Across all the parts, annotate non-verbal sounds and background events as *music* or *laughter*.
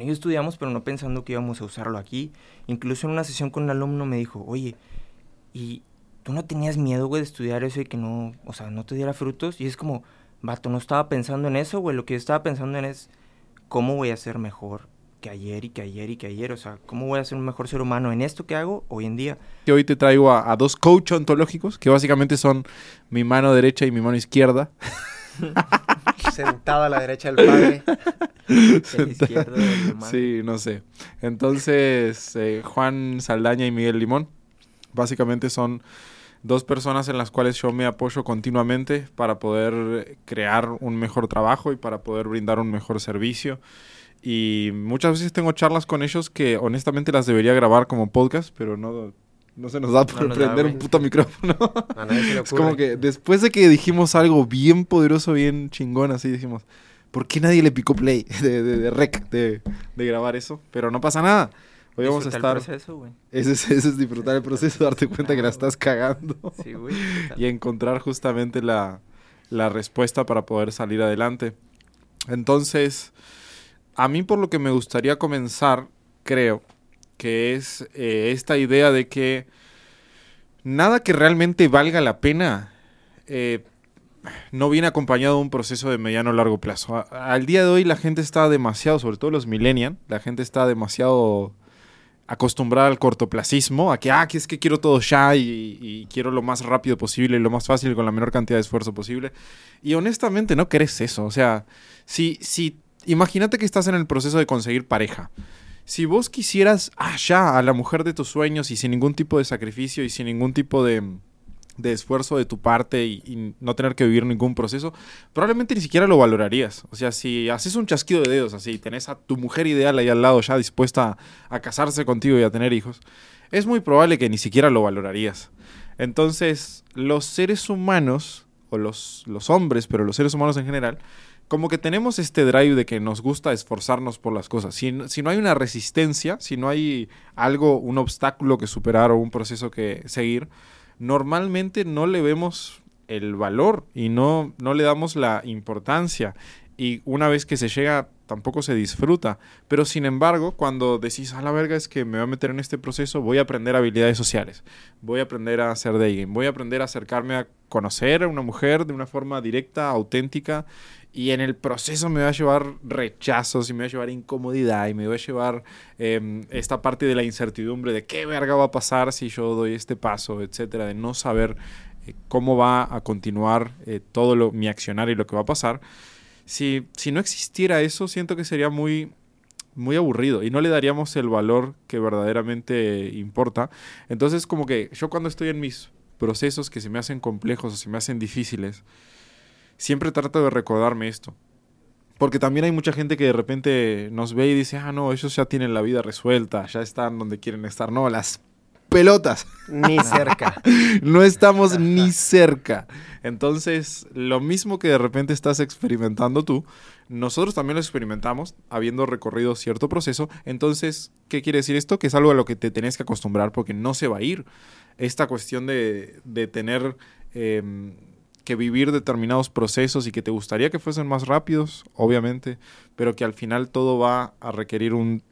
Y yo estudiamos, pero no pensando que íbamos a usarlo aquí. Incluso en una sesión con un alumno me dijo, oye, ¿y tú no tenías miedo, güey, de estudiar eso y que no, o sea, no te diera frutos? Y es como, vato, no estaba pensando en eso, güey, lo que yo estaba pensando en es, ¿cómo voy a ser mejor que ayer y que ayer y que ayer? O sea, ¿cómo voy a ser un mejor ser humano en esto que hago hoy en día? Que hoy te traigo a, a dos coach ontológicos, que básicamente son mi mano derecha y mi mano izquierda. *laughs* Sentado a la derecha del padre. *laughs* El izquierdo del humano. Sí, no sé. Entonces, eh, Juan Saldaña y Miguel Limón, básicamente son dos personas en las cuales yo me apoyo continuamente para poder crear un mejor trabajo y para poder brindar un mejor servicio. Y muchas veces tengo charlas con ellos que honestamente las debería grabar como podcast, pero no, no se nos da por da, prender un puto micrófono. A nadie se le *laughs* Es como que después de que dijimos algo bien poderoso, bien chingón, así dijimos, ¿por qué nadie le picó play *laughs* de, de, de rec de, de grabar eso? Pero no pasa nada. Hoy vamos a Disfrutar el estar... proceso. Ese es, ese es disfrutar el proceso, *laughs* darte cuenta que la estás cagando Sí, güey. y encontrar justamente la, la respuesta para poder salir adelante. Entonces, a mí por lo que me gustaría comenzar, creo, que es eh, esta idea de que nada que realmente valga la pena eh, no viene acompañado de un proceso de mediano o largo plazo. Al día de hoy la gente está demasiado, sobre todo los millennials, la gente está demasiado acostumbrada al cortoplacismo, a que, ah, que es que quiero todo ya y, y quiero lo más rápido posible y lo más fácil con la menor cantidad de esfuerzo posible. Y honestamente no querés eso. O sea, si, si, imagínate que estás en el proceso de conseguir pareja. Si vos quisieras, ya, a la mujer de tus sueños y sin ningún tipo de sacrificio y sin ningún tipo de, de esfuerzo de tu parte y, y no tener que vivir ningún proceso, probablemente ni siquiera lo valorarías. O sea, si haces un chasquido de dedos así, tenés a tu mujer ideal ahí al lado ya dispuesta a, a casarse contigo y a tener hijos, es muy probable que ni siquiera lo valorarías. Entonces, los seres humanos, o los, los hombres, pero los seres humanos en general, como que tenemos este drive de que nos gusta esforzarnos por las cosas. Si, si no hay una resistencia, si no hay algo, un obstáculo que superar o un proceso que seguir, normalmente no le vemos el valor y no, no le damos la importancia. Y una vez que se llega, tampoco se disfruta. Pero sin embargo, cuando decís, a la verga es que me voy a meter en este proceso, voy a aprender habilidades sociales, voy a aprender a hacer dating, voy a aprender a acercarme a conocer a una mujer de una forma directa, auténtica, y en el proceso me va a llevar rechazos y me va a llevar incomodidad y me va a llevar eh, esta parte de la incertidumbre de qué verga va a pasar si yo doy este paso, etcétera, de no saber eh, cómo va a continuar eh, todo lo, mi accionar y lo que va a pasar. Si, si no existiera eso, siento que sería muy, muy aburrido y no le daríamos el valor que verdaderamente importa. Entonces, como que yo cuando estoy en mis procesos que se me hacen complejos o se me hacen difíciles, siempre trato de recordarme esto. Porque también hay mucha gente que de repente nos ve y dice, ah, no, ellos ya tienen la vida resuelta, ya están donde quieren estar. No, las pelotas. Ni cerca. *laughs* No estamos ni cerca. Entonces, lo mismo que de repente estás experimentando tú, nosotros también lo experimentamos, habiendo recorrido cierto proceso. Entonces, ¿qué quiere decir esto? Que es algo a lo que te tenés que acostumbrar porque no se va a ir. Esta cuestión de, de tener eh, que vivir determinados procesos y que te gustaría que fuesen más rápidos, obviamente, pero que al final todo va a requerir un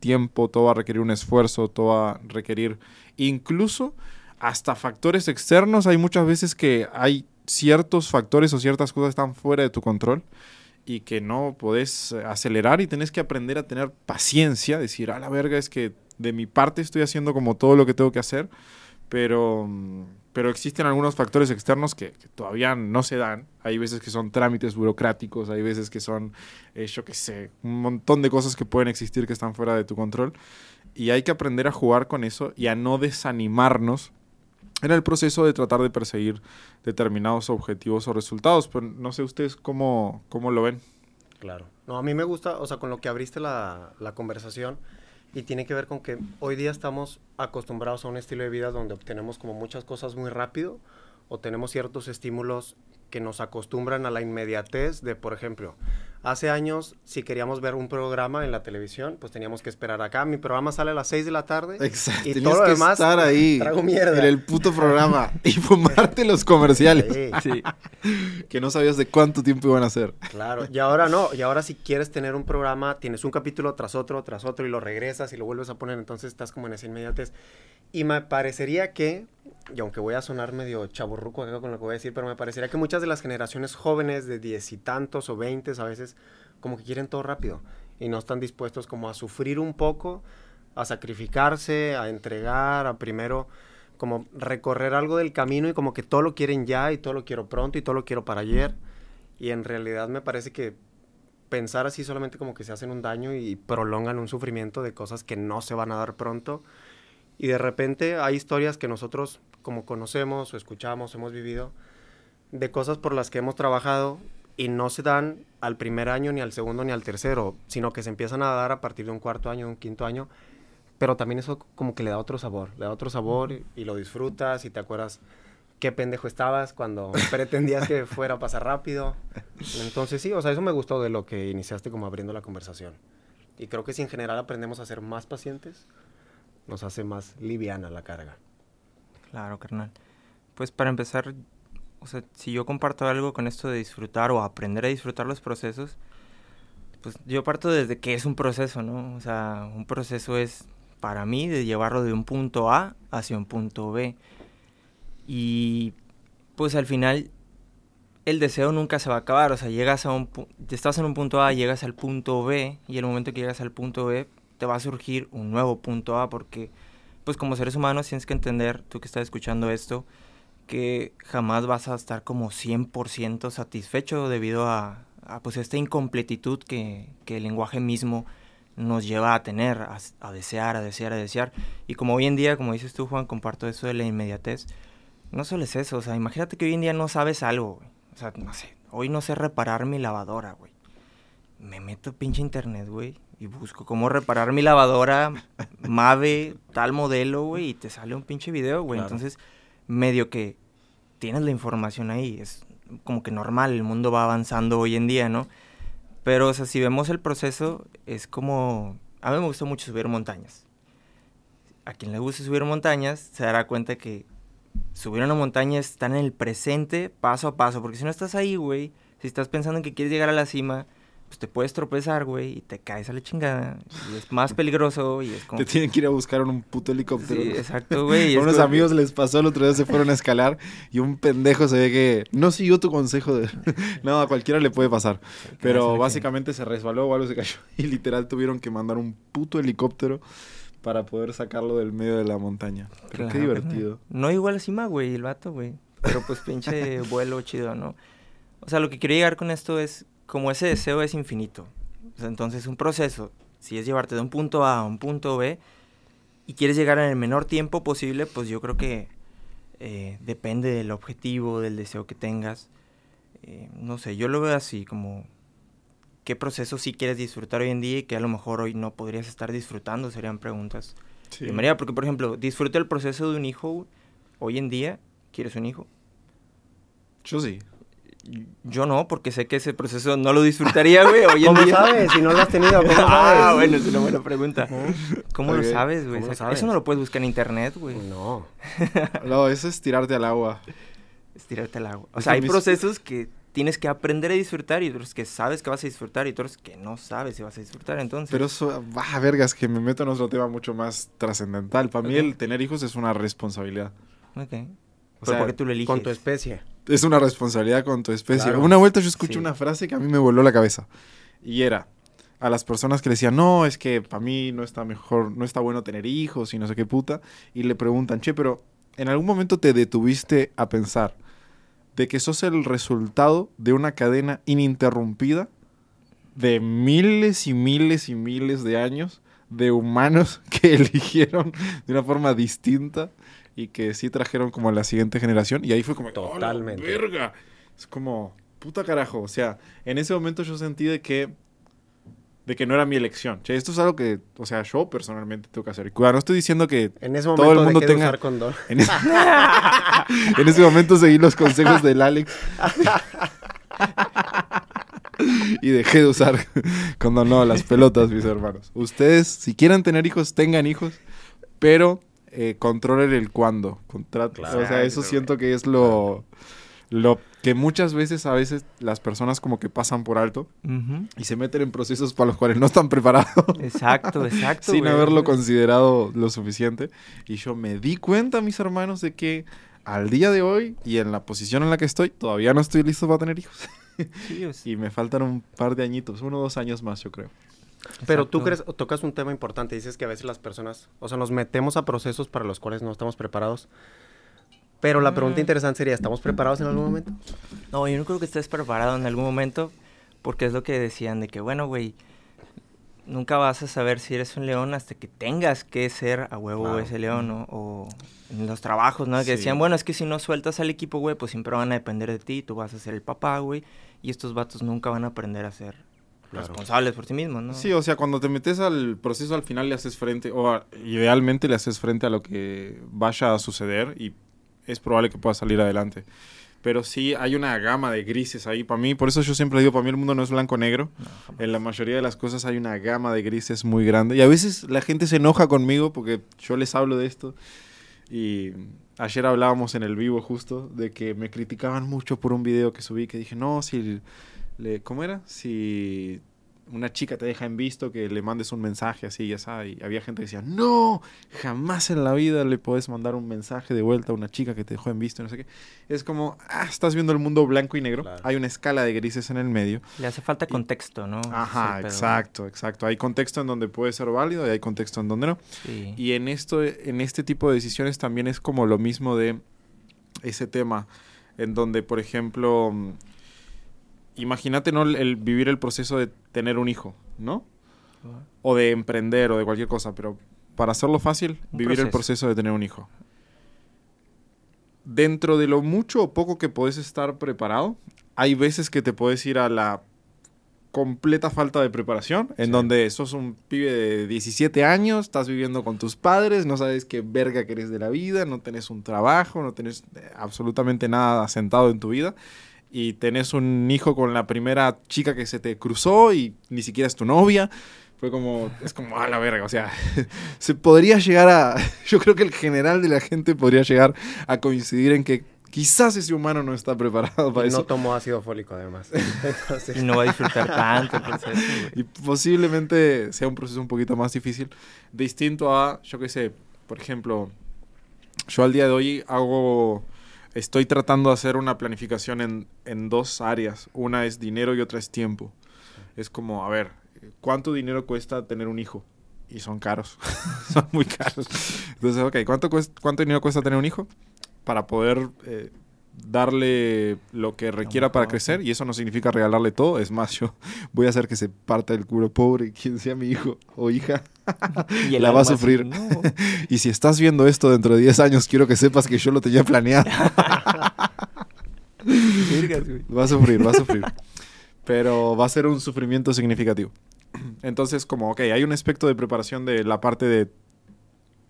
tiempo, todo va a requerir un esfuerzo, todo va a requerir incluso hasta factores externos. Hay muchas veces que hay ciertos factores o ciertas cosas que están fuera de tu control y que no podés eh, acelerar y tenés que aprender a tener paciencia, decir, a la verga es que de mi parte estoy haciendo como todo lo que tengo que hacer, pero, pero existen algunos factores externos que, que todavía no se dan. Hay veces que son trámites burocráticos, hay veces que son, eh, yo qué sé, un montón de cosas que pueden existir que están fuera de tu control. Y hay que aprender a jugar con eso y a no desanimarnos en el proceso de tratar de perseguir determinados objetivos o resultados. Pero no sé ustedes cómo, cómo lo ven. Claro. No, a mí me gusta, o sea, con lo que abriste la, la conversación y tiene que ver con que hoy día estamos acostumbrados a un estilo de vida donde obtenemos como muchas cosas muy rápido o tenemos ciertos estímulos que nos acostumbran a la inmediatez de, por ejemplo, Hace años, si queríamos ver un programa en la televisión, pues teníamos que esperar acá. Mi programa sale a las 6 de la tarde. Exacto. Y Tenías todo lo que demás, estar ahí trago mierda. en el puto programa y fumarte los comerciales Sí, Sí. que no sabías de cuánto tiempo iban a ser. claro. Y ahora no. Y ahora si quieres tener un programa, tienes un capítulo tras otro, tras otro, y lo regresas y lo vuelves a poner. Entonces estás como en esa inmediatez. Y me parecería que, y aunque voy a sonar medio chaburruco acá con lo que voy a decir, pero me parecería que muchas de las generaciones jóvenes de diez y tantos o veintes a veces como que quieren todo rápido y no están dispuestos como a sufrir un poco, a sacrificarse, a entregar, a primero como recorrer algo del camino y como que todo lo quieren ya y todo lo quiero pronto y todo lo quiero para ayer. Y en realidad me parece que pensar así solamente como que se hacen un daño y prolongan un sufrimiento de cosas que no se van a dar pronto. Y de repente hay historias que nosotros como conocemos o escuchamos, hemos vivido, de cosas por las que hemos trabajado y no se dan al primer año, ni al segundo, ni al tercero, sino que se empiezan a dar a partir de un cuarto año, un quinto año. Pero también eso como que le da otro sabor, le da otro sabor y, y lo disfrutas y te acuerdas qué pendejo estabas cuando *laughs* pretendías que fuera a pasar rápido. Entonces sí, o sea, eso me gustó de lo que iniciaste como abriendo la conversación. Y creo que si en general aprendemos a ser más pacientes, nos hace más liviana la carga. Claro, carnal. Pues para empezar, o sea, si yo comparto algo con esto de disfrutar o aprender a disfrutar los procesos, pues yo parto desde que es un proceso, ¿no? O sea, un proceso es para mí de llevarlo de un punto A hacia un punto B. Y pues al final el deseo nunca se va a acabar, o sea, llegas a un estás en un punto A, llegas al punto B y el momento que llegas al punto B te va a surgir un nuevo punto A porque pues como seres humanos tienes que entender, tú que estás escuchando esto, que jamás vas a estar como 100% satisfecho debido a, a, pues esta incompletitud que, que el lenguaje mismo nos lleva a tener, a, a desear, a desear, a desear. Y como hoy en día, como dices tú, Juan, comparto eso de la inmediatez, no solo es eso, o sea, imagínate que hoy en día no sabes algo, güey. O sea, no sé, hoy no sé reparar mi lavadora, güey. Me meto pinche internet, güey, y busco cómo reparar mi lavadora Mave, tal modelo, güey, y te sale un pinche video, güey. Claro. Entonces, medio que tienes la información ahí, es como que normal, el mundo va avanzando hoy en día, ¿no? Pero, o sea, si vemos el proceso, es como... A mí me gusta mucho subir montañas. A quien le guste subir montañas, se dará cuenta que subir una montaña es estar en el presente, paso a paso. Porque si no estás ahí, güey, si estás pensando en que quieres llegar a la cima, pues te puedes tropezar, güey, y te caes a la chingada. Y es más peligroso y es como... Te tienen que ir a buscar en un puto helicóptero. Sí, exacto, güey. *laughs* A unos como- amigos les pasó el otro día, se fueron a escalar y un pendejo se ve que no siguió tu consejo de... *laughs* no, a cualquiera le puede pasar. Pero no básicamente se resbaló o algo se cayó *laughs* y literal tuvieron que mandar un puto helicóptero para poder sacarlo del medio de la montaña. Pero qué Claro, divertido. No igual a cima, güey, el vato, güey. Pero pues pinche vuelo chido, ¿no? O sea, lo que quiero llegar con esto es, como ese deseo es infinito. Entonces un proceso, si es llevarte de un punto A a un punto B y quieres llegar en el menor tiempo posible, pues yo creo que eh, depende del objetivo, del deseo que tengas. Eh, no sé, yo lo veo así, como qué proceso sí quieres disfrutar hoy en día y que a lo mejor hoy no podrías estar disfrutando, serían preguntas. Sí. de María, porque por ejemplo, disfruta el proceso de un hijo hoy en día. ¿Quieres un hijo? Yo sí. Yo no, porque sé que ese proceso no lo disfrutaría, güey, hoy en ¿Cómo día. sabes? Si no lo has tenido, ¿cómo *laughs* sabes? ah, bueno, es una buena pregunta. ¿Cómo lo sabes, güey? ¿cómo lo Eso- no lo puedes buscar en internet, güey. No. *laughs* No, eso es tirarte al agua. Es tirarte al agua. O sea, hay procesos que tienes que aprender a disfrutar y otros que sabes que vas a disfrutar y otros que no sabes si vas a disfrutar, entonces. Pero eso, va, vergas, que me meto en otro tema mucho más trascendental. Para mí Ok. el tener hijos es una responsabilidad. Ok. O sea, ¿por qué tú lo eliges? Con tu especie. Es una responsabilidad con tu especie. Claro. Una vuelta yo escuché Sí. una frase que a mí me voló la cabeza. Y era a las personas que le decían, no, es que para mí no está mejor, no está bueno tener hijos y no sé qué puta. Y le preguntan, che, pero ¿en algún momento te detuviste a pensar de que sos el resultado de una cadena ininterrumpida de miles y miles y miles de años de humanos *laughs* que eligieron de una forma distinta y que sí trajeron como a la siguiente generación y ahí fue como "¡Hola, Totalmente. verga es como puta carajo o sea en ese momento yo sentí de que de que no era mi elección che, esto es algo que o sea yo personalmente tengo que hacer y cuidado no estoy diciendo que En ese Todo momento el mundo tenga- usar condón. en ese, *laughs* en ese momento seguí los consejos del Alex *laughs* y dejé de usar cuando no las pelotas, mis hermanos. Ustedes, si quieren tener hijos, tengan hijos, pero eh, controlen el cuándo. Contrato. o sea, eso siento que es lo, lo que muchas veces, a veces, las personas como que pasan por alto y se meten en procesos para los cuales no están preparados. Exacto, *laughs* exacto. sin haberlo considerado lo suficiente. Y yo me di cuenta, mis hermanos, de que al día de hoy y en la posición en la que estoy, todavía no estoy listo para tener hijos. *laughs* y me faltan un par de añitos, uno o dos años más, yo creo. Pero tú crees, tocas un tema importante, dices que a veces las personas, o sea, nos metemos a procesos para los cuales no estamos preparados. Pero la pregunta mm. interesante sería, ¿estamos preparados en algún momento? No, yo no creo que estés preparado en algún momento, porque es lo que decían de que, bueno, güey, nunca vas a saber si eres un león hasta que tengas que ser a huevo ese león, ¿no? O en los trabajos, ¿no? Que decían, bueno, es que si no sueltas al equipo, güey, pues siempre van a depender de ti, tú vas a ser el papá, güey, y estos vatos nunca van a aprender a ser responsables por sí mismos, ¿no? Sí, o sea, cuando te metes al proceso al final le haces frente, o idealmente le haces frente a lo que vaya a suceder y es probable que pueda salir adelante. Pero sí hay una gama de grises ahí. Para mí, por eso yo siempre digo, para mí el mundo no es blanco-negro. en la mayoría de las cosas hay una gama de grises muy grande. Y a veces la gente se enoja conmigo porque yo les hablo de esto. Y ayer hablábamos en el vivo justo de que me criticaban mucho por un video que subí que dije, no, si... Le, ¿Cómo era? Si una chica te deja en visto que le mandes un mensaje así, ya sabes. Y había gente que decía, no, jamás en la vida le puedes mandar un mensaje de vuelta a una chica que te dejó en visto, no sé qué. Es como, ah, estás viendo el mundo blanco y negro. Hay una escala de grises en el medio. Le hace falta contexto, ¿no? Ajá, exacto, exacto. Hay contexto en donde puede ser válido y hay contexto en donde no. Y en, esto, en este tipo de decisiones también es como lo mismo de ese tema, en donde, por ejemplo imagínate no el, vivir el proceso de tener un hijo, ¿no? O de emprender o de cualquier cosa, pero para hacerlo fácil, vivir el proceso de tener un hijo. Dentro de lo mucho o poco que puedes estar preparado, hay veces que te puedes ir a la completa falta de preparación, en donde sos un pibe de 17 años, estás viviendo con tus padres, no sabes qué verga que eres de la vida, no tenés un trabajo, no tenés eh, absolutamente nada asentado en tu vida y tenés un hijo con la primera chica que se te cruzó y ni siquiera es tu novia. Fue como, es como, a la verga, o sea, *laughs* se podría llegar a, *laughs* yo creo que el general de la gente podría llegar a coincidir en que quizás ese humano no está preparado para eso. No tomó ácido fólico, además. *laughs* Y no va a disfrutar tanto el proceso. Y posiblemente sea un proceso un poquito más difícil, distinto a, yo qué sé, por ejemplo, yo al día de hoy hago estoy tratando de hacer una planificación en, en, dos áreas. Una es dinero y otra es tiempo. Es como, a ver, ¿cuánto dinero cuesta tener un hijo? Y son caros, *laughs* son muy caros. Entonces, ok, ¿cuánto, ¿cuánto dinero cuesta tener un hijo? Para poder eh, darle lo que requiera para crecer y eso no significa regalarle todo. Es más, yo *laughs* voy a hacer que se parta el culo pobre quien sea mi hijo o hija. *laughs* y la va a sufrir. *laughs* y si estás viendo esto dentro de 10 años, quiero que sepas que yo lo tenía planeado. va a sufrir, va a sufrir. Pero va a ser un sufrimiento significativo. Entonces, como, ok, hay un aspecto de preparación de la parte de,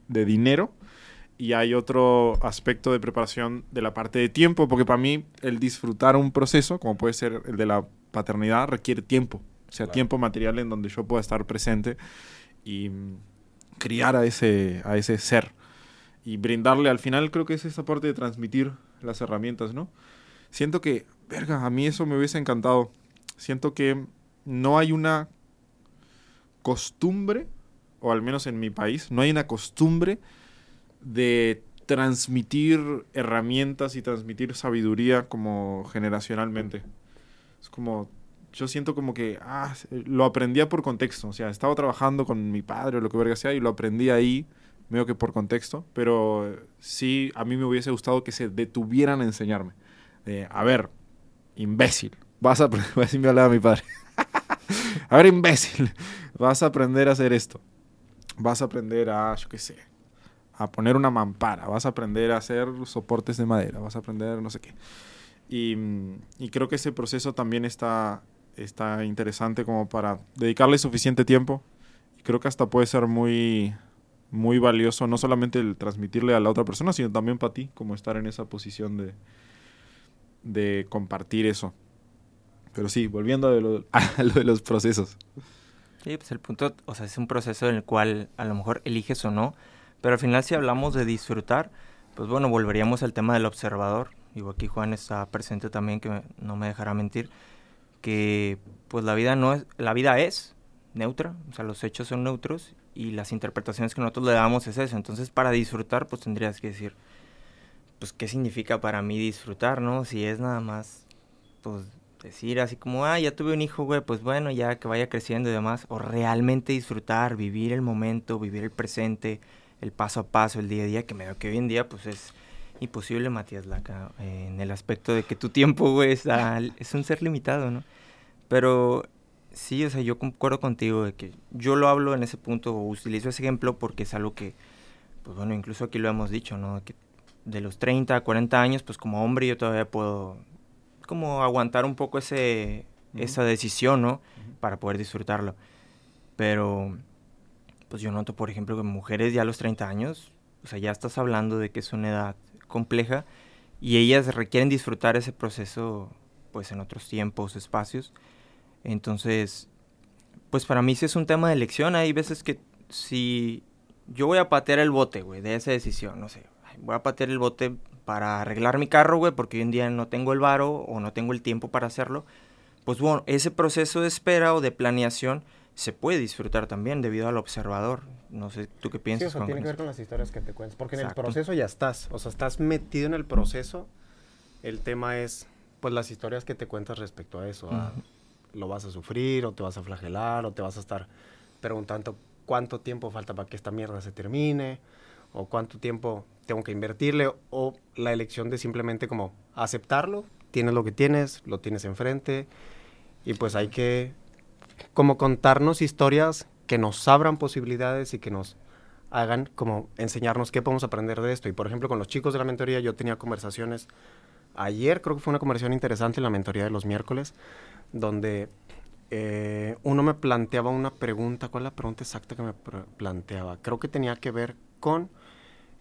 de dinero y hay otro aspecto de preparación de la parte de tiempo, porque para mí el disfrutar un proceso, como puede ser el de la paternidad, requiere tiempo. O sea, tiempo material en donde yo pueda estar presente y criar a ese, a ese ser. Y brindarle, al final creo que es esa parte de transmitir las herramientas, ¿no? Siento que, verga, a mí eso me hubiese encantado. Siento que no hay una costumbre, o al menos en mi país, no hay una costumbre de transmitir herramientas y transmitir sabiduría como generacionalmente. Es como, yo siento como que, ah, lo aprendía por contexto, o sea, estaba trabajando con mi padre o lo que verga sea y lo aprendí ahí, medio que por contexto, pero sí, a mí me hubiese gustado que se detuvieran a enseñarme. a ver, imbécil, vas a aprender, hablaba *laughs* mi padre. *laughs* a ver, imbécil, *laughs* vas a aprender a hacer esto. Vas a aprender a, yo qué sé, a poner una mampara, vas a aprender a hacer soportes de madera, vas a aprender no sé qué. Y, creo que ese proceso también está, está interesante como para dedicarle suficiente tiempo. Y creo que hasta puede ser muy, muy valioso, no solamente el transmitirle a la otra persona, sino también para ti, como estar en esa posición de, de compartir eso. Pero sí, volviendo a lo, *laughs* a lo de los procesos. Sí, pues el punto, o sea, es un proceso en el cual a lo mejor eliges o no, pero al final si hablamos de disfrutar, pues bueno, volveríamos al tema del observador. Digo, aquí Juan está presente también, que no me dejará mentir, que pues la vida no es, la vida es neutra, o sea, los hechos son neutros y las interpretaciones que nosotros le damos es eso. Entonces, para disfrutar, pues tendrías que decir, pues, ¿qué significa para mí disfrutar, no? Si es nada más, pues, decir así como, ah, ya tuve un hijo, güey, pues bueno, ya que vaya creciendo y demás. O realmente disfrutar, vivir el momento, vivir el presente, el paso a paso, el día a día, que me veo que hoy en día, pues, es imposible, Matías Laca, en el aspecto de que tu tiempo, güey, es un ser limitado, ¿no? Pero sí, o sea, yo concuerdo contigo de que yo lo hablo en ese punto, o utilizo ese ejemplo porque es algo que, pues bueno, incluso aquí lo hemos dicho, ¿no? Que de los 30 a 40 años, pues como hombre yo todavía puedo como aguantar un poco ese, esa decisión, ¿no? Para poder disfrutarlo. Pero, pues yo noto, por ejemplo, que mujeres ya a los 30 años, o sea, ya estás hablando de que es una edad compleja y ellas requieren disfrutar ese proceso, pues en otros tiempos, espacios. Entonces, pues para mí sí es un tema de elección. Hay veces que si yo voy a patear el bote, güey, de esa decisión, no sé, voy a patear el bote para arreglar mi carro, güey, porque hoy en día no tengo el varo o no tengo el tiempo para hacerlo. Pues bueno, ese proceso de espera o de planeación se puede disfrutar también debido al observador. No sé, ¿tú qué piensas? Sí, eso tiene que ver con las historias que te cuentas, porque en el proceso ya estás, o sea, estás metido en el proceso. El tema es, pues, las historias que te cuentas respecto a eso lo vas a sufrir o te vas a flagelar o te vas a estar preguntando cuánto tiempo falta para que esta mierda se termine o cuánto tiempo tengo que invertirle o la elección de simplemente como aceptarlo, tienes lo que tienes, lo tienes enfrente y pues hay que como contarnos historias que nos abran posibilidades y que nos hagan como enseñarnos qué podemos aprender de esto. Y por ejemplo, con los chicos de la mentoría yo tenía conversaciones ayer, creo que fue una conversación interesante en la mentoría de los miércoles, donde eh, uno me planteaba una pregunta, ¿cuál es la pregunta exacta que me planteaba? Creo que tenía que ver con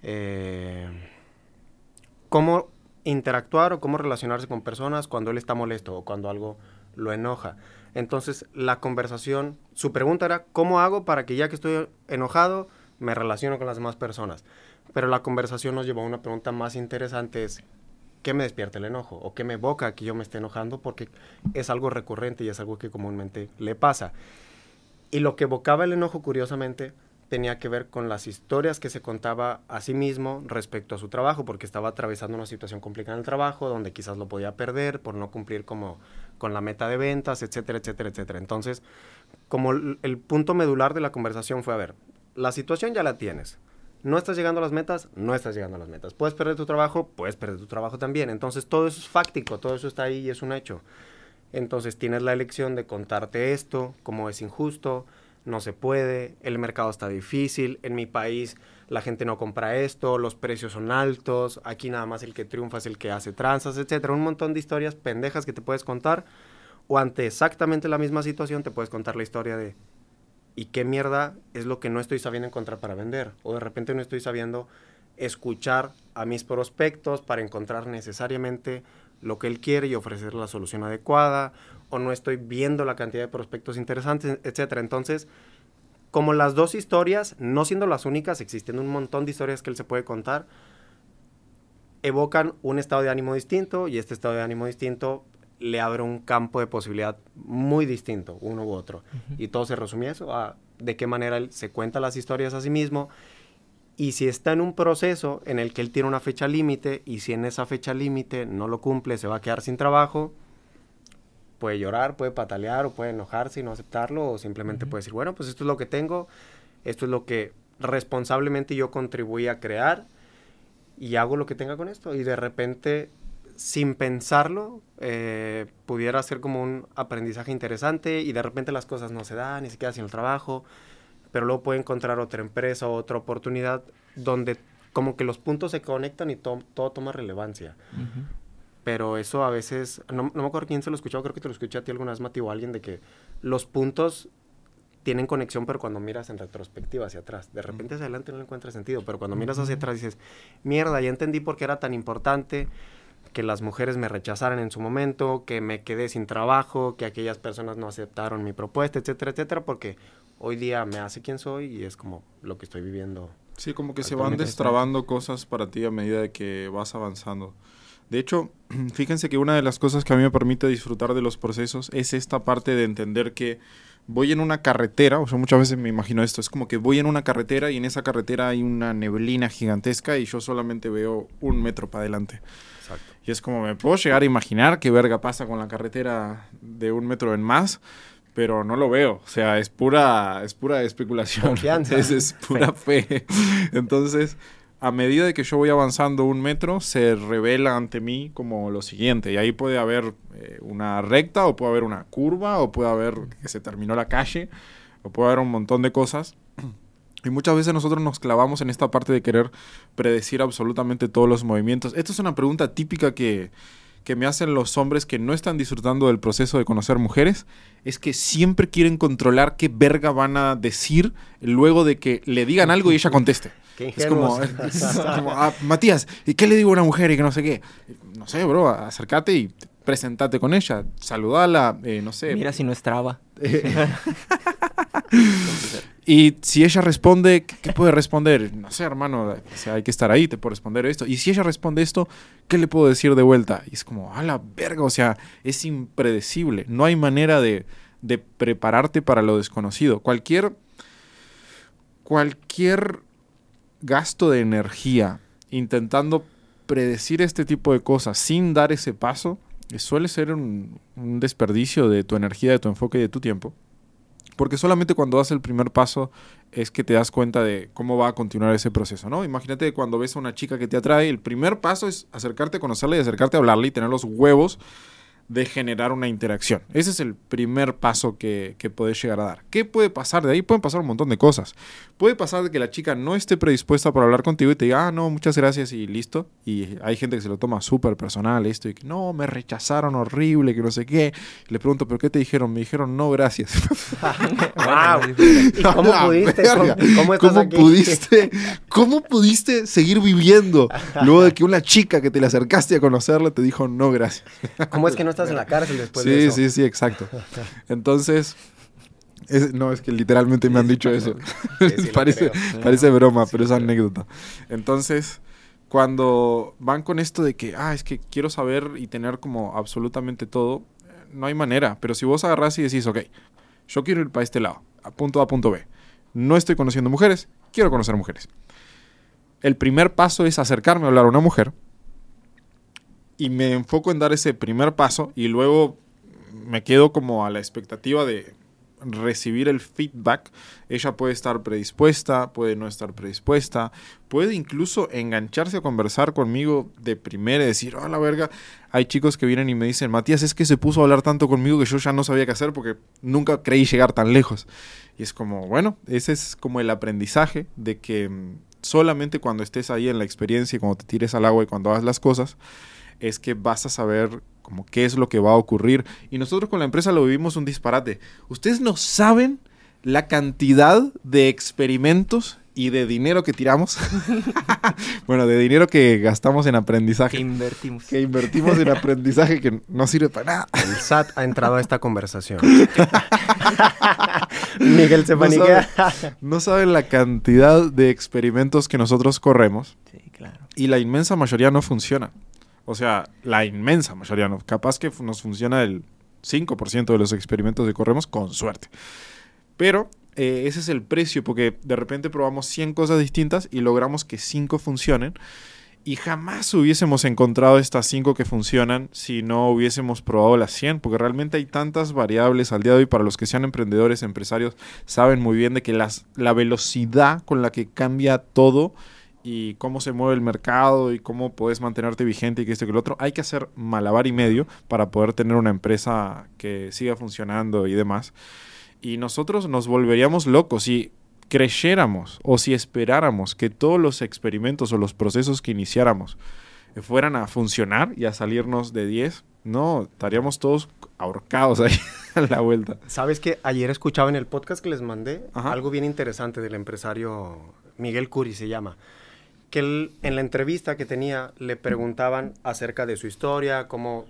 eh, cómo interactuar o cómo relacionarse con personas cuando él está molesto o cuando algo lo enoja. Entonces la conversación, su pregunta era, ¿cómo hago para que ya que estoy enojado me relaciono con las demás personas? Pero la conversación nos llevó a una pregunta más interesante, es, qué me despierta el enojo o qué me evoca que yo me esté enojando porque es algo recurrente y es algo que comúnmente le pasa. Y lo que evocaba el enojo, curiosamente, tenía que ver con las historias que se contaba a sí mismo respecto a su trabajo, porque estaba atravesando una situación complicada en el trabajo, donde quizás lo podía perder por no cumplir como con la meta de ventas, etcétera, etcétera, etcétera. Entonces, como el punto medular de la conversación fue, a ver, la situación ya la tienes, no estás llegando a las metas, no estás llegando a las metas. Puedes perder tu trabajo, puedes perder tu trabajo también. Entonces todo eso es fáctico, todo eso está ahí y es un hecho. Entonces tienes la elección de contarte esto, como es injusto, no se puede, el mercado está difícil, en mi país la gente no compra esto, los precios son altos, aquí nada más el que triunfa es el que hace tranzas, etcétera, un montón de historias pendejas que te puedes contar o ante exactamente la misma situación te puedes contar la historia de y qué mierda es lo que no estoy sabiendo encontrar para vender. O de repente no estoy sabiendo escuchar a mis prospectos para encontrar necesariamente lo que él quiere y ofrecer la solución adecuada, o no estoy viendo la cantidad de prospectos interesantes, etc. Entonces, como las dos historias, no siendo las únicas, existiendo un montón de historias que él se puede contar, evocan un estado de ánimo distinto y este estado de ánimo distinto le abre un campo de posibilidad muy distinto, uno u otro. Y todo se resumía eso, a de qué manera él se cuenta las historias a sí mismo. Y si está en un proceso en el que él tiene una fecha límite y si en esa fecha límite no lo cumple, se va a quedar sin trabajo, puede llorar, puede patalear o puede enojarse y no aceptarlo o simplemente puede decir, bueno, pues esto es lo que tengo, esto es lo que responsablemente yo contribuí a crear y hago lo que tenga con esto. Y de repente sin pensarlo, eh, pudiera ser como un aprendizaje interesante y de repente las cosas no se dan, ni siquiera sin el trabajo, pero luego puede encontrar otra empresa o otra oportunidad donde como que los puntos se conectan y todo toma relevancia. Pero eso a veces, no, no, me acuerdo quién se lo escuchó, creo que te lo escuché a ti alguna vez, Mati, o alguien, de que los puntos tienen conexión, pero cuando miras en retrospectiva hacia atrás, de repente hacia adelante no le encuentras sentido, pero cuando miras hacia atrás dices, mierda, ya entendí por qué era tan importante, que las mujeres me rechazaran en su momento, que me quedé sin trabajo, que aquellas personas no aceptaron mi propuesta, etcétera, etcétera, porque hoy día me hace quien soy y es como lo que estoy viviendo. Sí, como que se van destrabando cosas para ti a medida de que vas avanzando. De hecho, *clears throat* fíjense que una de las cosas que a mí me permite disfrutar de los procesos es esta parte de entender que voy en una carretera, o sea, muchas veces me imagino esto, es como que voy en una carretera y en esa carretera hay una neblina gigantesca y yo solamente veo un metro para adelante. Exacto. Y es como, me puedo llegar a imaginar qué verga pasa con la carretera de un metro en más, pero no lo veo. O sea, es pura, es pura especulación. Confianza. *laughs* Es, es pura *laughs* fe. Entonces, a medida de que yo voy avanzando un metro, se revela ante mí como lo siguiente. Y ahí puede haber eh, una recta, o puede haber una curva, o puede haber que se terminó la calle, o puede haber un montón de cosas. Y muchas veces nosotros nos clavamos en esta parte de querer predecir absolutamente todos los movimientos. Esto es una pregunta típica que, que me hacen los hombres que no están disfrutando del proceso de conocer mujeres es que siempre quieren controlar qué verga van a decir luego de que le digan algo y ella conteste. *laughs* es como, ah, Matías, ¿y qué le digo a una mujer y que no sé qué? No sé, bro, acércate y presentate con ella, saludala, eh, no sé. Mira si no es traba. *laughs* Y si ella responde, ¿qué puede responder? No sé, hermano, hay que estar ahí, te puedo responder esto. Y si ella responde esto, ¿qué le puedo decir de vuelta? Y es como, a la verga, o sea, es impredecible. No hay manera de, de prepararte para lo desconocido. Cualquier, cualquier gasto de energía intentando predecir este tipo de cosas sin dar ese paso, suele ser un, desperdicio de tu energía, de tu enfoque y de tu tiempo. Porque solamente cuando das el primer paso es que te das cuenta de cómo va a continuar ese proceso, ¿no? Imagínate cuando ves a una chica que te atrae, el primer paso es acercarte a conocerla y acercarte a hablarle y tener los huevos de generar una interacción. Ese es el primer paso que, que, puedes llegar a dar. ¿Qué puede pasar de ahí? Pueden pasar un montón de cosas. Puede pasar de que la chica no esté predispuesta para hablar contigo y te diga, ah, no, muchas gracias y listo. Y hay gente que se lo toma súper personal esto y que no, me rechazaron horrible, que no sé qué. le pregunto, ¿pero qué te dijeron? Me dijeron, no, gracias. *laughs* wow. cómo pudiste? ¿Cómo, ¿Cómo pudiste? ¿Cómo pudiste seguir viviendo luego de que una chica que te le acercaste a conocerla te dijo, no, gracias? ¿Cómo es que no estás en la cárcel después sí, de eso. Sí, sí, exacto. Entonces, no, es que literalmente me han dicho eso. *laughs* parece, parece broma, pero es anécdota. Entonces, cuando van con esto de que, ah, es que quiero saber y tener como absolutamente todo, no hay manera. Pero si vos agarrás y decís, ok, yo quiero ir para este lado, a punto A, punto B. No estoy conociendo mujeres, quiero conocer mujeres. El primer paso es acercarme a hablar a una mujer y me enfoco en dar ese primer paso y luego me quedo como a la expectativa de recibir el feedback. Ella puede estar predispuesta, puede no estar predispuesta, puede incluso engancharse a conversar conmigo de primera y decir, oh la verga, hay chicos que vienen y me dicen, Matías, es que se puso a hablar tanto conmigo que yo ya no sabía qué hacer porque nunca creí llegar tan lejos. Y es como, bueno, ese es como el aprendizaje de que solamente cuando estés ahí en la experiencia y cuando te tires al agua y cuando hagas las cosas, es que vas a saber como qué es lo que va a ocurrir. Y nosotros con la empresa lo vivimos un disparate. Ustedes no saben la cantidad de experimentos y de dinero que tiramos. *laughs* bueno, de dinero que gastamos en aprendizaje. Que invertimos. Que invertimos en aprendizaje que no sirve para nada. El SAT ha entrado a esta conversación. *laughs* Miguel se no no saben la cantidad de experimentos que nosotros corremos. Sí, claro. Y la inmensa mayoría no funciona. O sea, la inmensa mayoría no. Capaz que nos funciona el 5% de los experimentos que corremos con suerte. Pero eh, ese es el precio, porque de repente probamos 100 cosas distintas y logramos que 5 funcionen. Y jamás hubiésemos encontrado estas 5 que funcionan si no hubiésemos probado las 100, porque realmente hay tantas variables al día de hoy. Para los que sean emprendedores, empresarios, saben muy bien de que las, la velocidad con la que cambia todo y cómo se mueve el mercado y cómo puedes mantenerte vigente y que esto y que lo otro, hay que hacer malabar y medio para poder tener una empresa que siga funcionando y demás. Y nosotros nos volveríamos locos si creyéramos o si esperáramos que todos los experimentos o los procesos que iniciáramos fueran a funcionar y a salirnos de 10. No, estaríamos todos ahorcados ahí *laughs* a la vuelta. ¿Sabes que ayer escuchaba en el podcast que les mandé algo bien interesante del empresario Miguel Curi se llama? Que en la entrevista que tenía le preguntaban acerca de su historia, cómo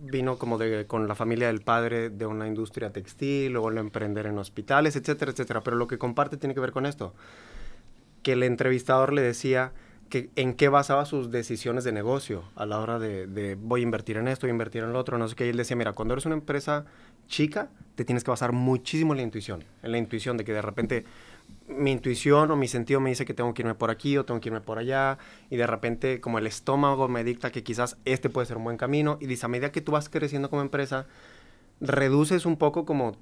vino como de, con la familia del padre de una industria textil, luego lo emprender en hospitales, etcétera, etcétera. Pero lo que comparte tiene que ver con esto, que el entrevistador le decía que en qué basaba sus decisiones de negocio a la hora de, de voy a invertir en esto, voy a invertir en lo otro, no sé qué. Y él decía, mira, cuando eres una empresa chica, te tienes que basar muchísimo en la intuición, en la intuición de que de repente mi intuición o mi sentido me dice que tengo que irme por aquí o tengo que irme por allá y de repente como el estómago me dicta que quizás este puede ser un buen camino y dice a medida que tú vas creciendo como empresa reduces un poco como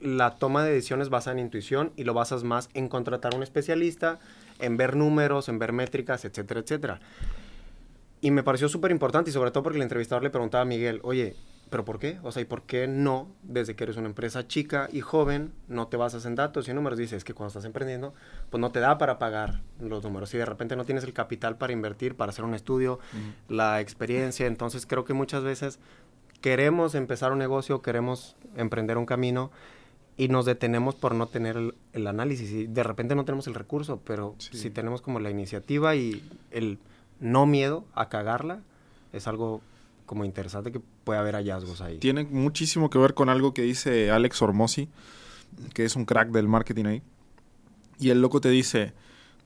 la toma de decisiones basada en intuición y lo basas más en contratar a un especialista, en ver números, en ver métricas, etcétera, etcétera. Y me pareció súper importante y sobre todo porque el entrevistador le preguntaba a Miguel, oye, ¿Pero por qué? O sea, ¿y por qué no, desde que eres una empresa chica y joven, no te basas en datos y números? Dices que cuando estás emprendiendo, pues no te da para pagar los números. Y de repente no tienes el capital para invertir, para hacer un estudio, la experiencia. Entonces creo que muchas veces queremos empezar un negocio, queremos emprender un camino y nos detenemos por no tener el, análisis. Y de repente no tenemos el recurso, pero si tenemos como la iniciativa y el no miedo a cagarla, es algo como interesante que puede haber hallazgos ahí. Tiene muchísimo que ver con algo que dice Alex Ormosi, que es un crack del marketing ahí. Y el loco te dice,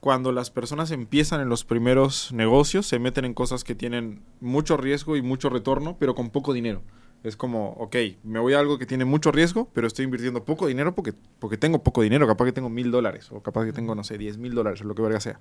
cuando las personas empiezan en los primeros negocios, se meten en cosas que tienen mucho riesgo y mucho retorno, pero con poco dinero. Es como, ok, me voy a algo que tiene mucho riesgo, pero estoy invirtiendo poco dinero porque, porque tengo poco dinero. Capaz que tengo mil dólares o capaz que tengo, no sé, diez mil dólares o lo que verga sea.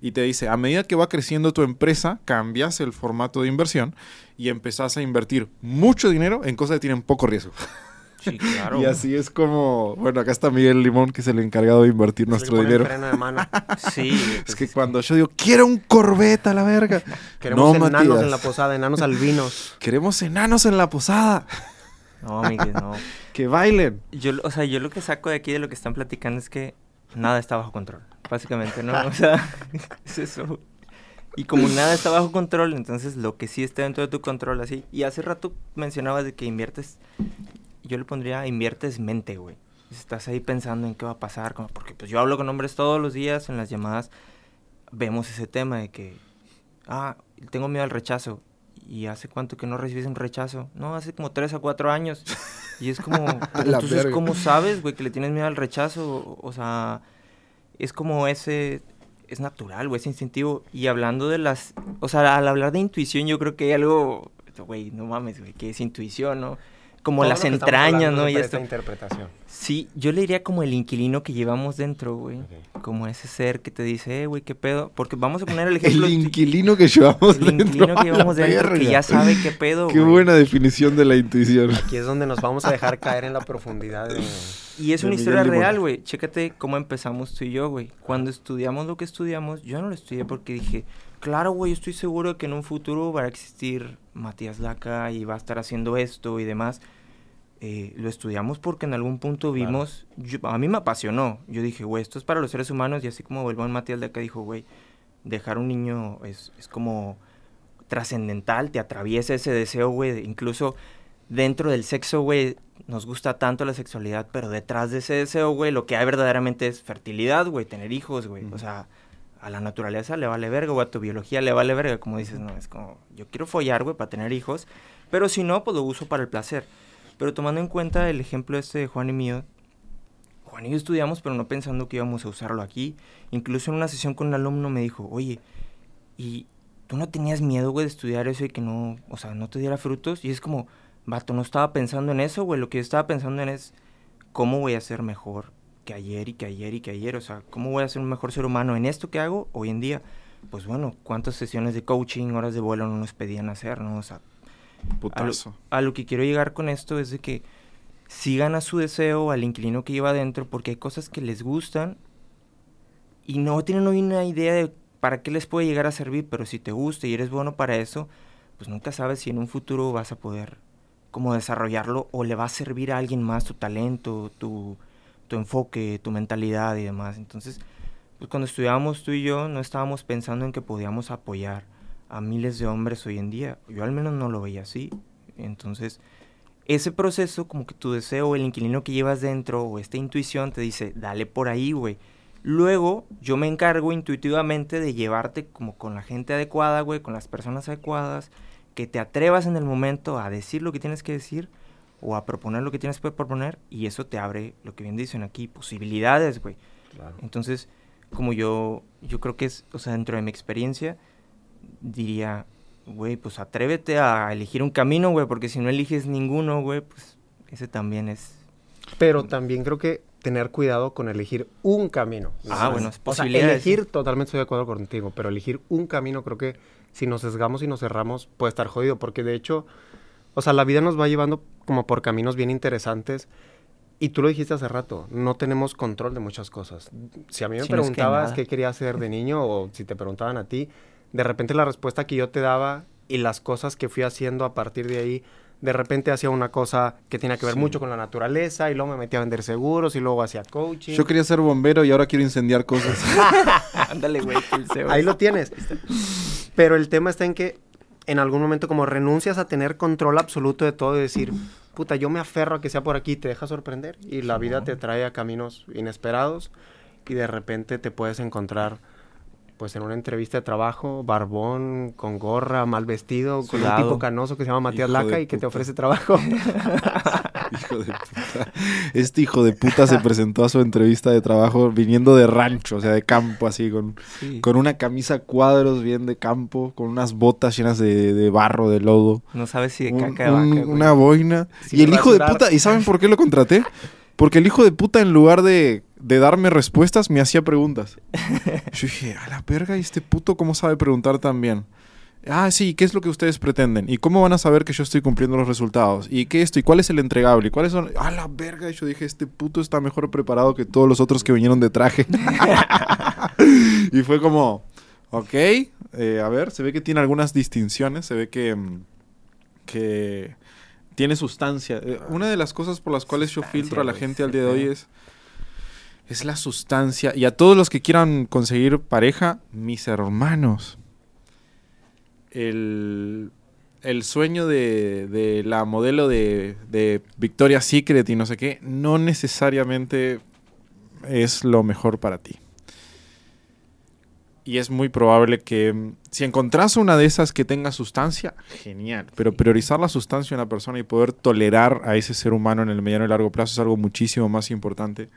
Y te dice, a medida que va creciendo tu empresa, cambias el formato de inversión y empezás a invertir mucho dinero en cosas que tienen poco riesgo. *laughs* Sí, claro. y así es como, bueno, acá está Miguel Limón, que es el encargado de invertir nuestro dinero. *laughs* sí. Es que cuando yo digo, quiero un Corvette a la verga. Queremos enanos en la posada, enanos albinos. Queremos enanos en la posada. No, Miguel, no. que bailen. Yo, o sea, yo lo que saco de aquí de lo que están platicando es que nada está bajo control. Básicamente, ¿no? O sea, *laughs* es eso. Y como nada está bajo control, entonces lo que sí está dentro de tu control, así. Y hace rato mencionabas de que inviertes yo le pondría inviertes mente, güey. Estás ahí pensando en qué va a pasar, como, porque pues yo hablo con hombres todos los días en las llamadas, vemos ese tema de que, ah, tengo miedo al rechazo. ¿Y hace cuánto que no recibes un rechazo? No, hace como tres a cuatro años. Y es como, *laughs* entonces, ¿cómo sabes, güey, que le tienes miedo al rechazo? O, sea, es como ese, es natural, güey, es instintivo. Y hablando de las, o sea, al hablar de intuición, yo creo que hay algo, güey, no mames, güey, que es intuición, ¿no? Como las entrañas, ¿no? Y esta interpretación. Sí, yo le diría como el inquilino que llevamos dentro, güey. Como ese ser que te dice, eh, güey, qué pedo. Porque vamos a poner el *laughs* ejemplo. el inquilino que llevamos dentro. El inquilino que llevamos dentro, que ya sabe qué pedo, *laughs* Qué buena definición de la intuición. Aquí es donde nos vamos a dejar caer en la profundidad de. *laughs* Y es una historia real, güey. Chécate cómo empezamos tú y yo, güey. Cuando estudiamos lo que estudiamos, yo no lo estudié porque dije, claro, güey, estoy seguro de que en un futuro va a existir Matías Laca y va a estar haciendo esto y demás. Eh, lo estudiamos porque en algún punto vimos, a mí me apasionó, yo dije, güey, esto es para los seres humanos y así como el buen Matías acá dijo, güey, dejar un niño es, es como trascendental, te atraviesa ese deseo, güey, incluso dentro del sexo, güey, nos gusta tanto la sexualidad, pero detrás de ese deseo, güey, lo que hay verdaderamente es fertilidad, güey, tener hijos, güey, o sea, a la naturaleza le vale verga, güey, a tu biología le vale verga, como dices, no, es como, yo quiero follar, güey, para tener hijos, pero si no, pues lo uso para el placer. Pero tomando en cuenta el ejemplo este de Juan y mío, Juan y yo estudiamos, pero no pensando que íbamos a usarlo aquí. Incluso en una sesión con un alumno me dijo, oye, ¿y tú no tenías miedo, güey, de estudiar eso y que no, o sea, no te diera frutos? Y es como, vato, no estaba pensando en eso, güey, lo que yo estaba pensando en es, ¿cómo voy a ser mejor que ayer y que ayer y que ayer? O sea, ¿cómo voy a ser un mejor ser humano en esto que hago hoy en día? Pues bueno, ¿cuántas sesiones de coaching, horas de vuelo no nos pedían hacer, no? O sea, a lo, que quiero llegar con esto es de que sigan a su deseo, al inquilino que lleva adentro, porque hay cosas que les gustan y no tienen hoy una idea de para qué les puede llegar a servir, pero si te gusta y eres bueno para eso, pues nunca sabes si en un futuro vas a poder como desarrollarlo o le va a servir a alguien más tu talento, tu, tu enfoque, tu mentalidad y demás. Entonces, pues cuando estudiábamos tú y yo, no estábamos pensando en que podíamos apoyar a miles de hombres hoy en día. Yo al menos no lo veía así. Entonces, ese proceso, como que tu deseo, el inquilino que llevas dentro o esta intuición te dice, dale por ahí, güey. Luego, yo me encargo intuitivamente de llevarte como con la gente adecuada, güey, con las personas adecuadas, que te atrevas en el momento a decir lo que tienes que decir o a proponer lo que tienes que proponer y eso te abre, lo que bien dicen aquí, posibilidades, güey. Entonces, como yo, yo creo que es, o sea, dentro de mi experiencia, diría, güey, pues atrévete a elegir un camino, güey, porque si no eliges ninguno, güey, pues ese también es... Pero también creo que tener cuidado con elegir un camino. Ah, bueno, es posible. elegir, totalmente estoy de acuerdo contigo, pero elegir un camino creo que si nos sesgamos y nos cerramos puede estar jodido, porque de hecho, o sea, la vida nos va llevando como por caminos bien interesantes. Y tú lo dijiste hace rato, no tenemos control de muchas cosas. Si a mí me preguntabas qué quería hacer de niño o si te preguntaban a ti, de repente la respuesta que yo te daba y las cosas que fui haciendo a partir de ahí de repente hacía una cosa que tenía que ver mucho con la naturaleza y luego me metía a vender seguros y luego hacía coaching. Yo quería ser bombero y ahora quiero incendiar cosas. *laughs* Ándale, güey, Ahí lo tienes. Pero el tema está en que en algún momento como renuncias a tener control absoluto de todo y decir, puta, yo me aferro a que sea por aquí, te deja sorprender y la vida te trae a caminos inesperados y de repente te puedes encontrar pues en una entrevista de trabajo, barbón, con gorra, mal vestido, con un tipo canoso que se llama Matías Laca y que te ofrece trabajo. *laughs* hijo de puta. Este hijo de puta se presentó a su entrevista de trabajo viniendo de rancho, o sea, de campo, así, con, con una camisa cuadros bien de campo, con unas botas llenas de, barro, de lodo. No sabes si de caca de vaca, Una boina. y el hijo de puta, ¿y saben por qué lo contraté? Porque el hijo de puta, en lugar de, darme respuestas, me hacía preguntas. Yo dije, a la verga, ¿y este puto cómo sabe preguntar tan bien? Ah, sí, ¿qué es lo que ustedes pretenden? ¿Y cómo van a saber que yo estoy cumpliendo los resultados? ¿Y qué esto? ¿Y cuál es el entregable? ¿Y cuáles son? A la verga, y yo dije, este puto está mejor preparado que todos los otros que vinieron de traje. *laughs* y fue como, ok, eh, a ver, se ve que tiene algunas distinciones, se ve que... Mm, que tiene sustancia. Eh, una de las cosas por las cuales yo filtro a la gente al día de hoy es, es la sustancia. Y a todos los que quieran conseguir pareja, mis hermanos. El, el sueño de, de la modelo de, de Victoria's Secret y no sé qué, no necesariamente es lo mejor para ti y es muy probable que mm, si encontrás una de esas que tenga sustancia, genial. Pero priorizar la sustancia en una persona y poder tolerar a ese ser humano en el mediano y largo plazo es algo muchísimo más importante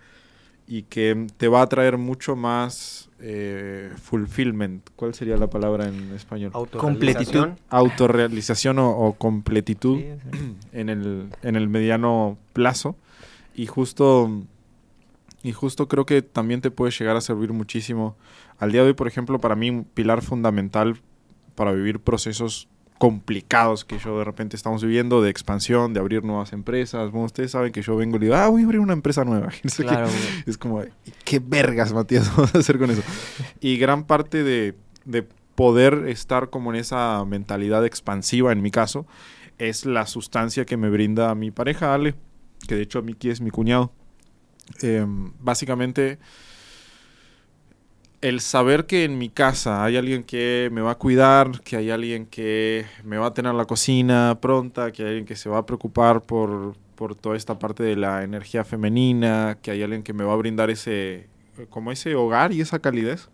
y que te va a traer mucho más eh, fulfillment. ¿Cuál sería la palabra en español? Completitud. Autorrealización o, completitud En, el, en el mediano plazo. Y justo, y justo creo que también te puede llegar a servir muchísimo al día de hoy, por ejemplo, para mí un pilar fundamental para vivir procesos complicados que yo de repente estamos viviendo de expansión, de abrir nuevas empresas. Bueno, ustedes saben que yo vengo y digo, ah, voy a abrir una empresa nueva. *laughs* es como, ¿qué vergas, Matías, *laughs* vamos a hacer con eso? y gran parte de, de poder estar como en esa mentalidad expansiva, en mi caso, es la sustancia que me brinda mi pareja, Ale, que de hecho Miki es mi cuñado. Em, básicamente el saber que en mi casa hay alguien que me va a cuidar, que hay alguien que me va a tener la cocina pronta, que hay alguien que se va a preocupar por, por toda esta parte de la energía femenina, que hay alguien que me va a brindar ese, como ese hogar y esa calidez,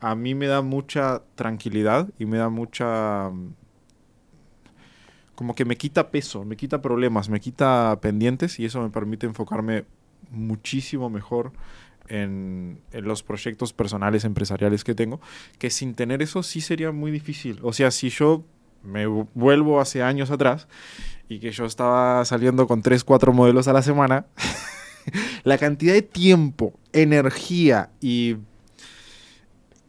a mí me da mucha tranquilidad y me da mucha como que me quita peso, me quita problemas, me quita pendientes y eso me permite enfocarme muchísimo mejor en, los proyectos personales, empresariales que tengo, que sin tener eso sí sería muy difícil. O sea, si yo me vuelvo hace años atrás y que yo estaba saliendo con 3, 4 modelos a la semana, *laughs* la cantidad de tiempo, energía y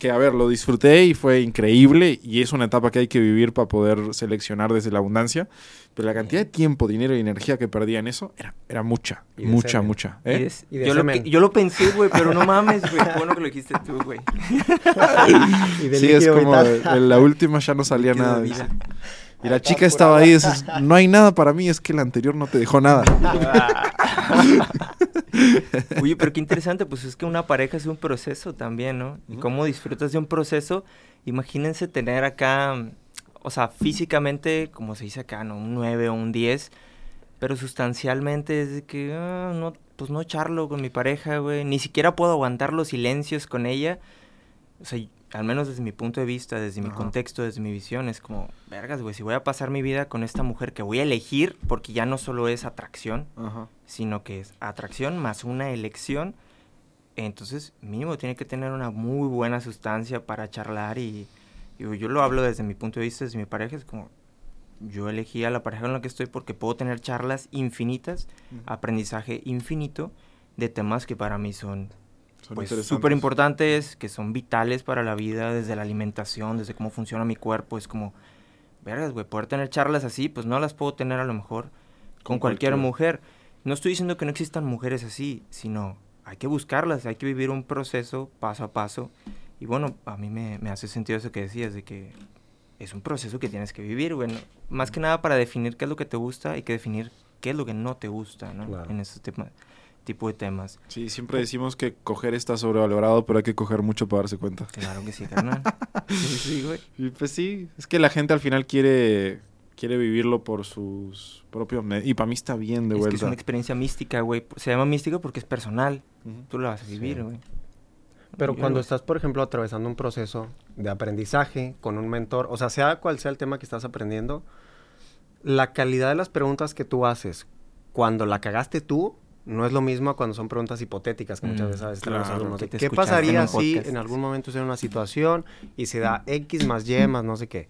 que a ver, lo disfruté y fue increíble y es una etapa que hay que vivir para poder seleccionar desde la abundancia. Pero la cantidad de tiempo, dinero y energía que perdía en eso era, era mucha, mucha, mucha. ¿eh? yo, lo, yo, lo, pensé, güey, pero no mames, güey. bueno que lo dijiste tú, güey. *laughs* sí, es como en la última ya no salía nada. Y la chica estaba ahí, no hay nada para mí, es que la anterior no te dejó nada. *laughs* *laughs* Oye, pero qué interesante, pues es que una pareja es un proceso también, ¿no? Y cómo disfrutas de un proceso, imagínense tener acá o sea, físicamente, como se dice acá, ¿no? Un 9 o un 10, pero sustancialmente es de que, ah, no, pues no charlo con mi pareja, güey. Ni siquiera puedo aguantar los silencios con ella. O sea, al menos desde mi punto de vista, desde mi Ajá. contexto, desde mi visión, es como, vergas, güey, si voy a pasar mi vida con esta mujer que voy a elegir, porque ya no solo es atracción, Ajá. sino que es atracción más una elección, entonces mínimo tiene que tener una muy buena sustancia para charlar y, y yo lo hablo desde mi punto de vista, desde mi pareja, es como yo elegí a la pareja con la que estoy porque puedo tener charlas infinitas, aprendizaje infinito de temas que para mí son Son pues súper importantes, que son vitales para la vida, desde la alimentación, desde cómo funciona mi cuerpo, es como, vergas, güey, poder tener charlas así, pues no las puedo tener a lo mejor con, Con cualquier mujer. No estoy diciendo que no existan mujeres así, sino hay que buscarlas, hay que vivir un proceso paso a paso. Y bueno, a mí me, me hace sentido eso que decías, de que es un proceso que tienes que vivir, bueno, más que nada para definir qué es lo que te gusta y que definir qué es lo que no te gusta, ¿no? Claro. En ese tema, tipo de temas. Sí, siempre decimos que coger está sobrevalorado, pero hay que coger mucho para darse cuenta. Claro que sí, carnal. *laughs* sí, sí, güey. Y pues sí, es que la gente al final quiere quiere vivirlo por sus propios medios. Y para mí está bien de Es que es una experiencia mística, güey. Se llama mística porque es personal. Tú lo vas a vivir, Sí. güey. Pero cuando estás, por ejemplo, atravesando un proceso de aprendizaje con un mentor, o sea, sea cual sea el tema que estás aprendiendo, la calidad de las preguntas que tú haces cuando la cagaste tú no es lo mismo cuando son preguntas hipotéticas que muchas Mm, veces veces traen los claro, alumnos ¿Qué en pasaría un si podcast. en algún momento estoy en una situación y se da X más Y más no sé qué?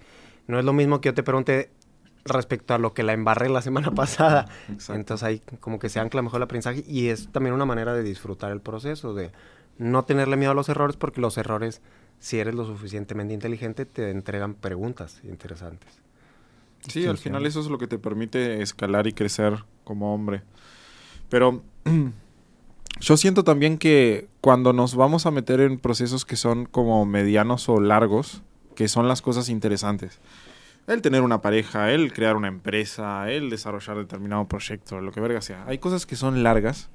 No es lo mismo que yo te pregunte respecto a lo que la embarré la semana *laughs* pasada. Exacto. Entonces ahí como que se ancla mejor el aprendizaje y es también una manera de disfrutar el proceso, de no tenerle miedo a los errores porque los errores, si eres lo suficientemente inteligente, te entregan preguntas interesantes. Sí, al final eso es lo que te permite escalar y crecer como hombre. Pero *clears throat* yo siento también que cuando nos vamos a meter en procesos que son como medianos o largos, que son las cosas interesantes. El tener una pareja, el crear una empresa, el desarrollar determinado proyecto, lo que verga sea. Hay cosas que son largas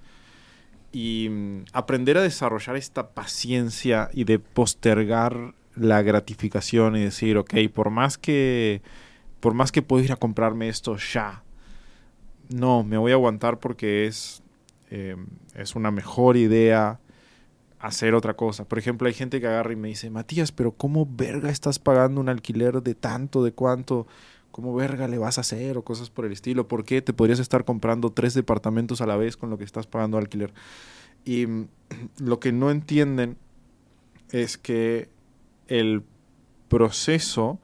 y mm, aprender a desarrollar esta paciencia y de postergar la gratificación y decir, ok, por más que por más que puedo ir a comprarme esto ya, no, me voy a aguantar porque es, eh, es una mejor idea hacer otra cosa. Por ejemplo, hay gente que agarra y me dice, Matías, pero ¿cómo verga estás pagando un alquiler de tanto, de cuánto? ¿Cómo verga le vas a hacer? O cosas por el estilo. ¿Por qué te podrías estar comprando tres departamentos a la vez con lo que estás pagando alquiler? Y mm, *clears throat* lo que no entienden es que el proceso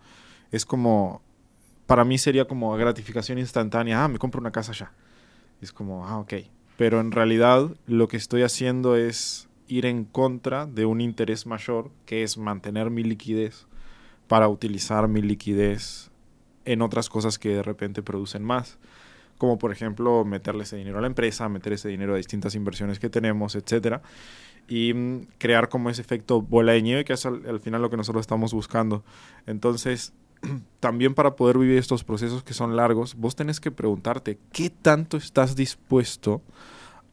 es como, para mí sería como gratificación instantánea, ah, me compro una casa ya. Es como, ah, ok. Pero en realidad lo que estoy haciendo es ir en contra de un interés mayor, que es mantener mi liquidez para utilizar mi liquidez en otras cosas que de repente producen más. Como por ejemplo meterle ese dinero a la empresa, meter ese dinero a distintas inversiones que tenemos, etcétera y mm, crear como ese efecto bola de nieve que es al, al final lo que nosotros estamos buscando. Entonces, *clears throat* también para poder vivir estos procesos que son largos, vos tenés que preguntarte qué tanto estás dispuesto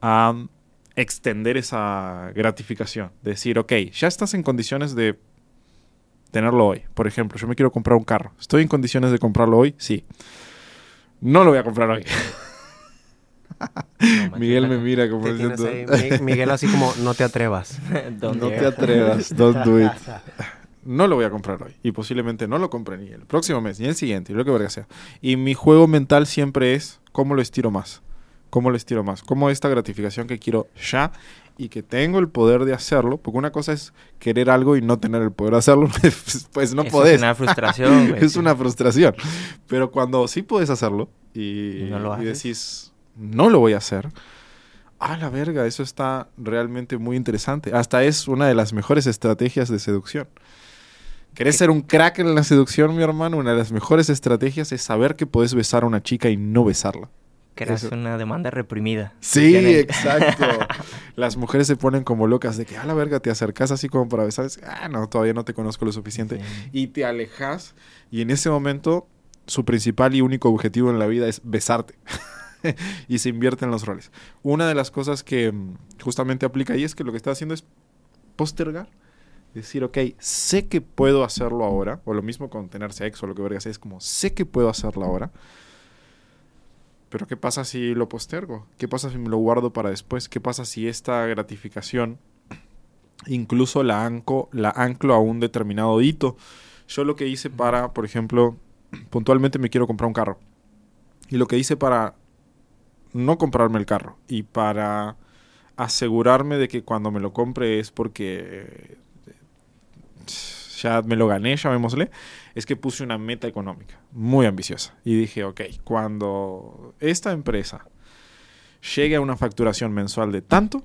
a mm, extender esa gratificación. Decir, ok, ya estás en condiciones de tenerlo hoy. Por ejemplo, yo me quiero comprar un carro. ¿Estoy en condiciones de comprarlo hoy? Sí. No lo voy a comprar hoy. No, Miguel me mira como diciendo, Miguel así como, no te atrevas. *laughs* No te atrevas, don't do it. *laughs* No lo voy a comprar hoy. Y posiblemente no lo compre ni el próximo mes, ni el siguiente, y lo que verga sea. Y mi juego mental siempre es cómo lo estiro más. ¿Cómo lo estiro más? ¿Cómo esta gratificación que quiero ya y que tengo el poder de hacerlo? Porque una cosa es querer algo y no tener el poder de hacerlo, *laughs* pues, pues no Eso podés. Es una frustración, *laughs* es una frustración. Pero cuando sí puedes hacerlo y, Y no lo y decís, no lo voy a hacer, a la verga, eso está realmente muy interesante. Hasta es una de las mejores estrategias de seducción. ¿Querés ser un crack en la seducción, mi hermano? Una de las mejores estrategias es saber que puedes besar a una chica y no besarla. Creas Eso. una demanda reprimida. Sí, exacto. *laughs* Las mujeres se ponen como locas de que a la verga te acercas así como para besar. Es, Ah, no, todavía no te conozco lo suficiente. Sí. Y te alejas y en ese momento su principal y único objetivo en la vida es besarte. *laughs* y se invierten los roles. Una de las cosas que mm, justamente aplica ahí es que lo que está haciendo es postergar. Decir, ok, sé que puedo hacerlo ahora, o lo mismo con tener sexo, o lo que verga sea, es como, sé que puedo hacerlo ahora, pero ¿qué pasa si lo postergo? ¿Qué pasa si me lo guardo para después? ¿Qué pasa si esta gratificación incluso la, anco, la anclo a un determinado hito? Yo lo que hice para, por ejemplo, puntualmente me quiero comprar un carro. Y lo que hice para no comprarme el carro y para asegurarme de que cuando me lo compre es porque ya me lo gané, llamémosle, es que puse una meta económica muy ambiciosa. Y dije, ok, cuando esta empresa llegue a una facturación mensual de tanto,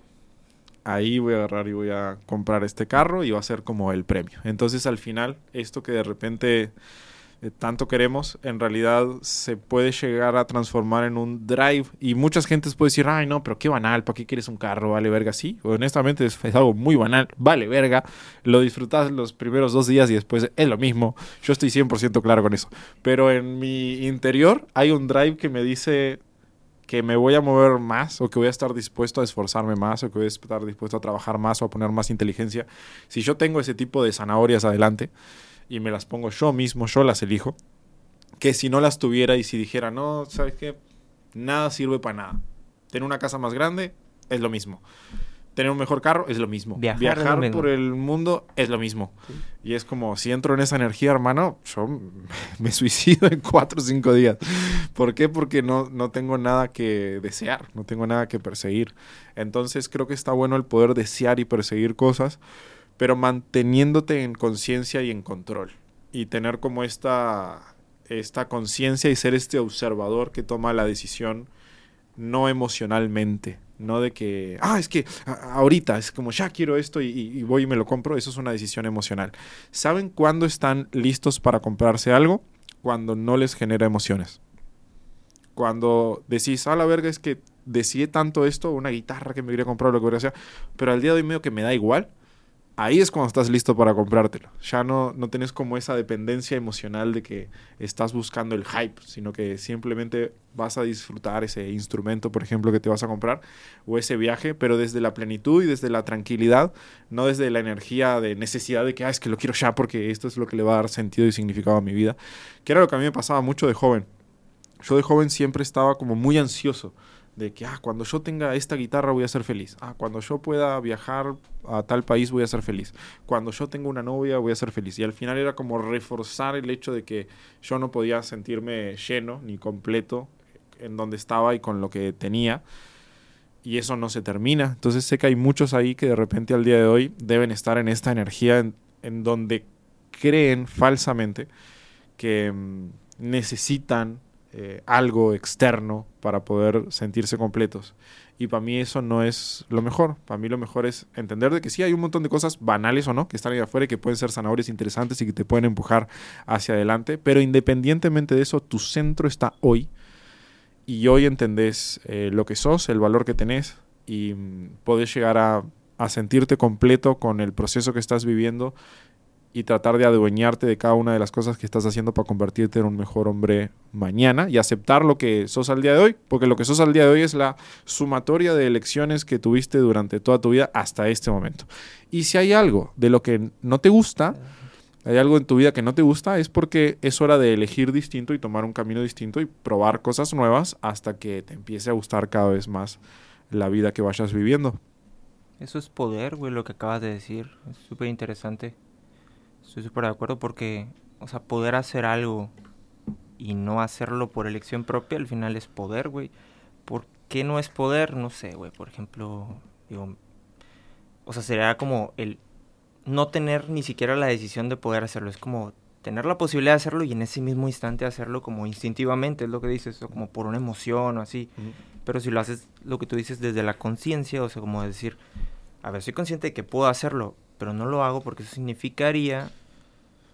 ahí voy a agarrar y voy a comprar este carro y va a ser como el premio. Entonces al final, esto que de repente eh, tanto queremos, en realidad se puede llegar a transformar en un drive. Y muchas gentes puede decir, ay no, pero qué banal, ¿para qué quieres un carro? Vale verga, sí. Honestamente es, algo muy banal, vale verga. Lo disfrutas los primeros dos días y después es lo mismo. Yo estoy 100% claro con eso. Pero en mi interior hay un drive que me dice que me voy a mover más o que voy a estar dispuesto a esforzarme más o que voy a estar dispuesto a trabajar más o a poner más inteligencia. Si yo tengo ese tipo de zanahorias adelante, y me las pongo yo mismo, yo las elijo, que si no las tuviera y si dijera, no, ¿sabes qué? Nada sirve para nada. Tener una casa más grande es lo mismo. Tener un mejor carro es lo mismo. Viajar, por el mundo es lo mismo. Y es como, si entro en esa energía, hermano, yo *laughs* me suicido en cuatro o cinco días. ¿Por qué? Porque no, no tengo nada que desear, no tengo nada que perseguir. Entonces creo que está bueno el poder desear y perseguir cosas pero manteniéndote en conciencia y en control. Y tener como esta, esta conciencia y ser este observador que toma la decisión no emocionalmente, no de que, ah, es que ahorita es como, ya quiero esto y, voy y me lo compro, eso es una decisión emocional. ¿Saben cuándo están listos para comprarse algo? Cuando no les genera emociones. Cuando decís, a la verga, es que decidí tanto esto, una guitarra que me quería comprar, lo que quería hacer, pero al día de hoy que me da igual, ahí es cuando estás listo para comprártelo. Ya no, no tienes como esa dependencia emocional de que estás buscando el hype, sino que simplemente vas a disfrutar ese instrumento, por ejemplo, que te vas a comprar, o ese viaje, pero desde la plenitud y desde la tranquilidad, no desde la energía de necesidad de que, ah, es que lo quiero ya porque esto es lo que le va a dar sentido y significado a mi vida, que era lo que a mí me pasaba mucho de joven. Yo de joven siempre estaba como muy ansioso de que, ah, cuando yo tenga esta guitarra voy a ser feliz. Ah, cuando yo pueda viajar a tal país voy a ser feliz. Cuando yo tenga una novia voy a ser feliz. Y al final era como reforzar el hecho de que yo no podía sentirme lleno ni completo en donde estaba y con lo que tenía. Y eso no se termina. Entonces sé que hay muchos ahí que de repente al día de hoy deben estar en esta energía en, donde creen falsamente que mm, necesitan eh, algo externo para poder sentirse completos. Y para mí eso no es lo mejor. Para mí lo mejor es entender de que sí hay un montón de cosas banales o no, que están ahí afuera y que pueden ser zanahorias interesantes y que te pueden empujar hacia adelante. Pero independientemente de eso, tu centro está hoy. Y hoy entendés eh, lo que sos, el valor que tenés y mm, podés llegar a, a sentirte completo con el proceso que estás viviendo y tratar de adueñarte de cada una de las cosas que estás haciendo para convertirte en un mejor hombre mañana y aceptar lo que sos al día de hoy, porque lo que sos al día de hoy es la sumatoria de elecciones que tuviste durante toda tu vida hasta este momento. Y si hay algo de lo que no te gusta, hay algo en tu vida que no te gusta, es porque es hora de elegir distinto y tomar un camino distinto y probar cosas nuevas hasta que te empiece a gustar cada vez más la vida que vayas viviendo. Eso es poder, güey, lo que acabas de decir. Es súper interesante. Estoy súper de acuerdo porque, o sea, poder hacer algo y no hacerlo por elección propia, al final es poder, güey. ¿Por qué no es poder? No sé, güey. Por ejemplo, digo, o sea, sería como el no tener ni siquiera la decisión de poder hacerlo. Es como tener la posibilidad de hacerlo y en ese mismo instante hacerlo como instintivamente, es lo que dices, o como por una emoción o así. Pero si lo haces, lo que tú dices desde la conciencia, o sea, como decir, a ver, soy consciente de que puedo hacerlo, pero no lo hago porque eso significaría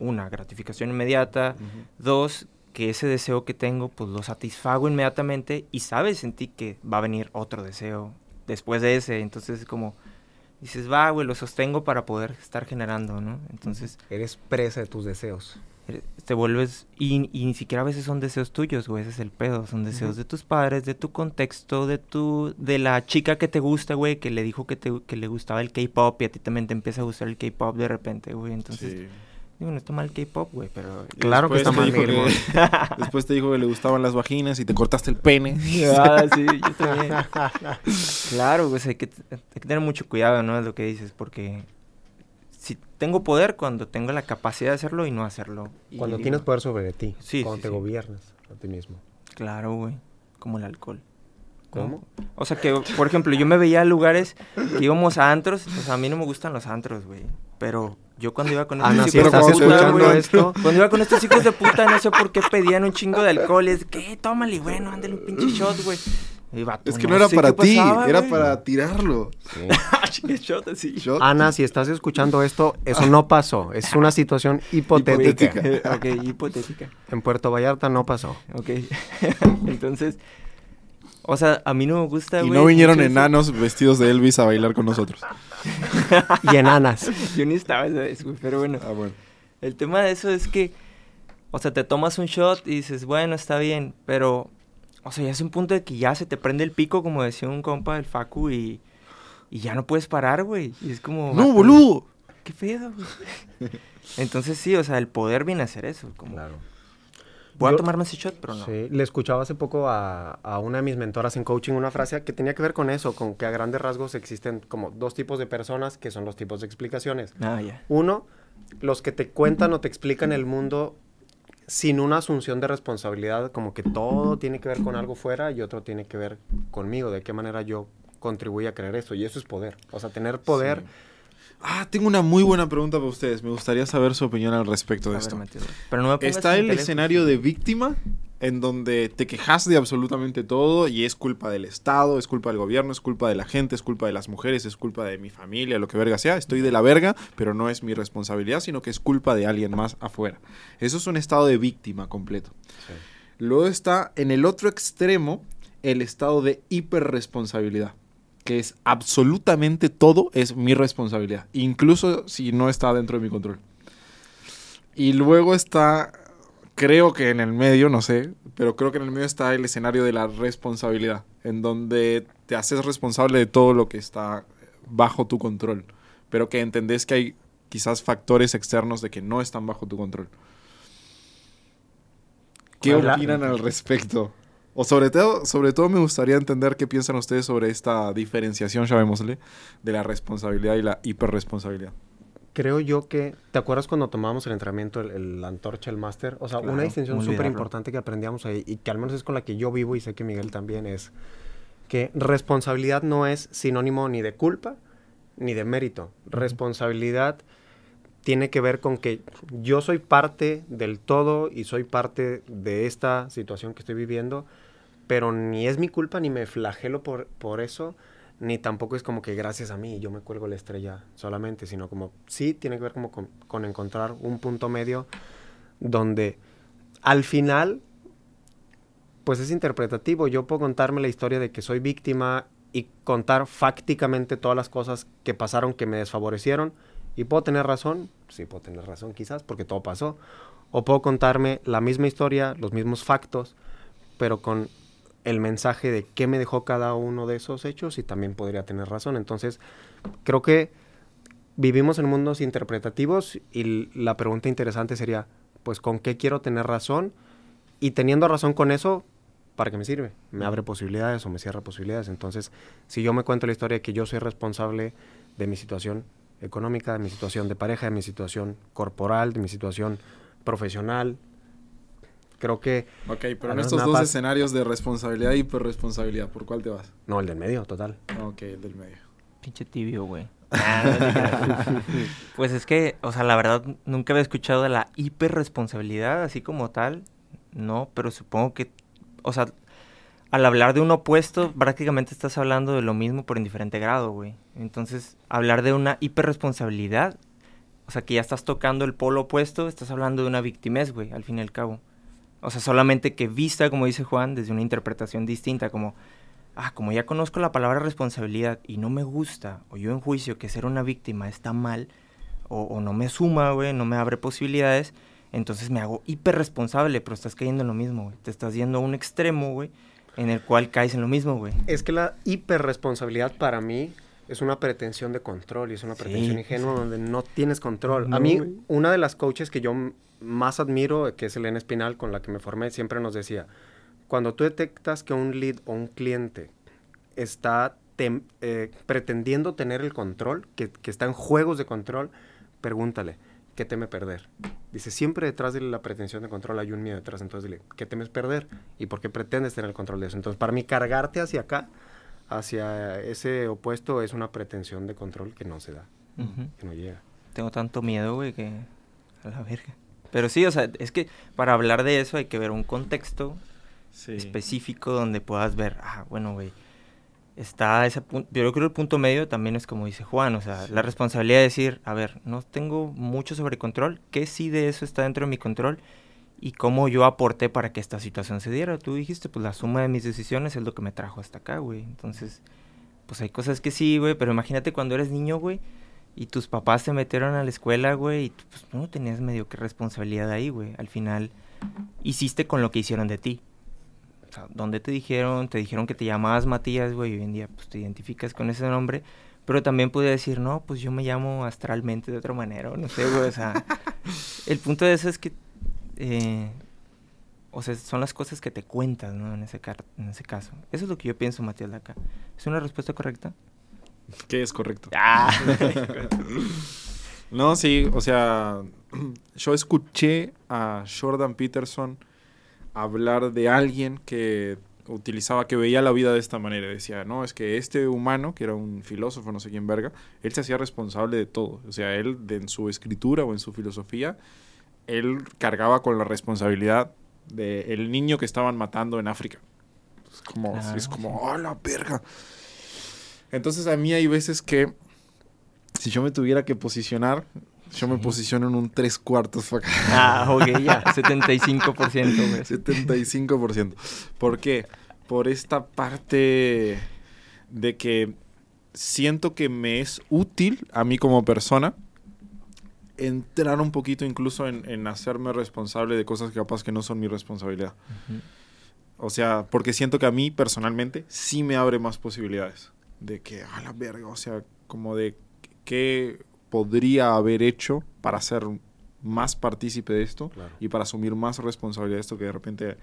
una gratificación inmediata, dos que ese deseo que tengo pues lo satisfago inmediatamente y sabes en ti que va a venir otro deseo después de ese, entonces como dices, va, güey, lo sostengo para poder estar generando, ¿no? Entonces... Eres presa de tus deseos. Te vuelves, y, ni siquiera a veces son deseos tuyos, güey, ese es el pedo, son deseos de tus padres, de tu contexto, de tu, de la chica que te gusta, güey, que le dijo que, te, que le gustaba el K-pop y a ti también te empieza a gustar el K-pop de repente, güey, entonces Digo, no está mal K-pop, güey, pero... Claro que está mal, que-. *laughs* Después te dijo que le gustaban las vaginas y te cortaste el pene. *laughs* Ah, sí, yo *laughs* también. Claro, pues hay que, hay que tener mucho cuidado, ¿no? Es lo que dices, porque si tengo poder cuando tengo la capacidad de hacerlo y no hacerlo. Y Cuando digo, tienes poder sobre ti. Sí, Cuando sí, te sí. gobiernas a ti mismo. Claro, güey, como el alcohol. ¿no? ¿Cómo? O sea que, por ejemplo, yo me veía a lugares que íbamos a antros, o sea, a mí no me gustan los antros, güey, pero yo cuando iba con Ana, estos si hijos de estás puta, escuchando güey, esto, *laughs* Cuando iba con estos hijos de puta, no sé por qué pedían un chingo de alcohol. Es que, "Eh, tómale, bueno, ándale un pinche shot, güey. Vato, Es que no, era sé para ti, pasaba, era güey. para tirarlo. *laughs* Shot así. Shot. Ana, si estás escuchando esto, eso no pasó. Es una situación hipotética. Hipotética. *laughs* Ok, hipotética. En Puerto Vallarta no pasó. Ok. Entonces, o sea, a mí no me gusta, Y güey, no vinieron mucho eso. enanos *laughs* vestidos de Elvis a bailar con nosotros. *laughs* Y enanas. Yo ni estaba esa vez, güey, pero bueno. Ah, bueno. El tema de eso es que, o sea, te tomas un shot y dices, bueno, está bien, pero, o sea, ya es un punto de que ya se te prende el pico, como decía un compa del Facu, y, y ya no puedes parar, güey. Y es como... ¡No, vato, boludo! ¿Qué pedo, güey? *laughs* Entonces sí, o sea, el poder viene a hacer eso. Como, Voy a tomarme ese shot, pero no. Sí, le escuchaba hace poco a, a una de mis mentoras en coaching una frase que tenía que ver con eso, con que a grandes rasgos existen como dos tipos de personas que son los tipos de explicaciones. Ah, ya. Uno, los que te cuentan o te explican el mundo sin una asunción de responsabilidad, como que todo tiene que ver con algo fuera y otro tiene que ver conmigo, de qué manera yo contribuyo a creer eso. Y eso es poder. O sea, tener poder. Ah, tengo una muy buena pregunta para ustedes. Me gustaría saber su opinión al respecto de ver, esto. Mateo. Pero no me Está el teléfono. escenario de víctima, en donde te quejas de absolutamente todo y es culpa del Estado, es culpa del gobierno, es culpa de la gente, es culpa de las mujeres, es culpa de mi familia, lo que verga sea. Estoy de la verga, pero no es mi responsabilidad, sino que es culpa de alguien más afuera. Eso es un estado de víctima completo. Luego está en el otro extremo el estado de hiperresponsabilidad, que es absolutamente todo es mi responsabilidad, incluso si no está dentro de mi control. Y luego está, creo que en el medio, no sé, pero creo que en el medio está el escenario de la responsabilidad, en donde te haces responsable de todo lo que está bajo tu control, pero que entendés que hay quizás factores externos de que no están bajo tu control. ¿Qué opinan al respecto? O sobre todo, sobre todo me gustaría entender qué piensan ustedes sobre esta diferenciación, llamémosle, de la responsabilidad y la hiperresponsabilidad. Creo yo que, ¿te acuerdas cuando tomamos el entrenamiento, el, el antorcha, el máster? O sea, Claro, una distinción súper importante que aprendíamos ahí y que al menos es con la que yo vivo y sé que Miguel también es que responsabilidad no es sinónimo ni de culpa ni de mérito. Responsabilidad tiene que ver con que yo soy parte del todo y soy parte de esta situación que estoy viviendo, pero ni es mi culpa ni me flagelo por, por eso, ni tampoco es como que gracias a mí yo me cuelgo la estrella solamente, sino como sí tiene que ver como con, con encontrar un punto medio donde al final pues es interpretativo. Yo puedo contarme la historia de que soy víctima y contar fácticamente todas las cosas que pasaron que me desfavorecieron. Y puedo tener razón, sí puedo tener razón quizás, porque todo pasó. O puedo contarme la misma historia, los mismos factos, pero con el mensaje de qué me dejó cada uno de esos hechos y también podría tener razón. Entonces, creo que vivimos en mundos interpretativos y la pregunta interesante sería, pues, ¿con qué quiero tener razón? Y teniendo razón con eso, ¿para qué me sirve? ¿Me abre posibilidades o me cierra posibilidades? Entonces, si yo me cuento la historia de que yo soy responsable de mi situación económica, de mi situación de pareja, de mi situación corporal, de mi situación profesional, creo que... Ok, pero en estos dos escenarios de responsabilidad y hiperresponsabilidad, ¿por cuál te vas? No, el del medio, total. Ok, el del medio. Pinche tibio, güey. Ah, *laughs* pues es que, o sea, la verdad, nunca había escuchado de la hiperresponsabilidad, así como tal. No, pero supongo que, o sea, al hablar de un opuesto, prácticamente estás hablando de lo mismo, pero en diferente grado, güey. Entonces, hablar de una hiperresponsabilidad, o sea, que ya estás tocando el polo opuesto, estás hablando de una victimez, güey, al fin y al cabo. O sea, solamente que vista, como dice Juan, desde una interpretación distinta, como, ah, como ya conozco la palabra responsabilidad y no me gusta, o yo en juicio que ser una víctima está mal, o, o no me suma, güey, no me abre posibilidades, entonces me hago hiperresponsable, pero estás cayendo en lo mismo, güey. Te estás yendo a un extremo, güey, en el cual caes en lo mismo, güey. Es que la hiperresponsabilidad para mí es una pretensión de control y es una pretensión ingenua donde no tienes control. No, a mí, güey. una de las coaches que yo más admiro, que es Elena Espinal, con la que me formé, siempre nos decía, cuando tú detectas que un lead o un cliente está tem- eh, pretendiendo tener el control, que, que está en juegos de control, pregúntale, ¿qué teme perder? Dice, siempre detrás de la pretensión de control hay un miedo detrás, entonces dile, ¿qué temes perder? ¿Y por qué pretendes tener el control de eso? Entonces, para mí, cargarte hacia acá, hacia ese opuesto, es una pretensión de control que no se da, que no llega. Tengo tanto miedo, güey, que a la verga. Pero sí, o sea, es que para hablar de eso hay que ver un contexto Sí. específico donde puedas ver, ah, bueno, güey, está ese punto, yo creo que el punto medio también es como dice Juan, o sea, Sí. la responsabilidad de decir, a ver, no tengo mucho sobre control, ¿qué sí de eso está dentro de mi control? Y cómo yo aporté para que esta situación se diera. Tú dijiste, pues la suma de mis decisiones es lo que me trajo hasta acá, güey. Entonces, pues hay cosas que sí, güey, pero imagínate cuando eres niño, güey, y tus papás te metieron a la escuela, güey, y tú, pues no tenías medio que responsabilidad ahí, güey. Al final, hiciste con lo que hicieron de ti. O sea, ¿dónde te dijeron? Te dijeron que te llamabas Matías, güey, y hoy en día pues te identificas con ese nombre. Pero también podía decir, no, pues yo me llamo astralmente de otra manera, o no sé, güey, o sea... *laughs* el punto de eso es que... eh, o sea, son las cosas que te cuentas, ¿no? En ese, car- en ese caso. Eso es lo que yo pienso, Matías Laca. ¿Es una respuesta correcta? ¿Qué es correcto? *laughs* ¡Ah! No, sí, o sea, *clears throat* yo escuché a Jordan Peterson hablar de alguien que utilizaba, que veía la vida de esta manera. Decía, no, es que este humano, que era un filósofo, no sé quién verga, él se hacía responsable de todo. O sea, él de- en su escritura o en su filosofía, él cargaba con la responsabilidad del niño que estaban matando en África. Es como, es como, ¡oh, la verga! Entonces a mí hay veces que si yo me tuviera que posicionar, yo me posiciono en un tres cuartos para acá. ah, ok, ya. *laughs* 75%, güey. 75%. ¿Por qué? Por esta parte de que siento que me es útil a mí como persona entrar un poquito incluso en, en hacerme responsable de cosas que capaz que no son mi responsabilidad. O sea, porque siento que a mí personalmente sí me abre más posibilidades. De que, a la verga, o sea, como de qué podría haber hecho para ser más partícipe de esto Claro. y para asumir más responsabilidad de esto que de repente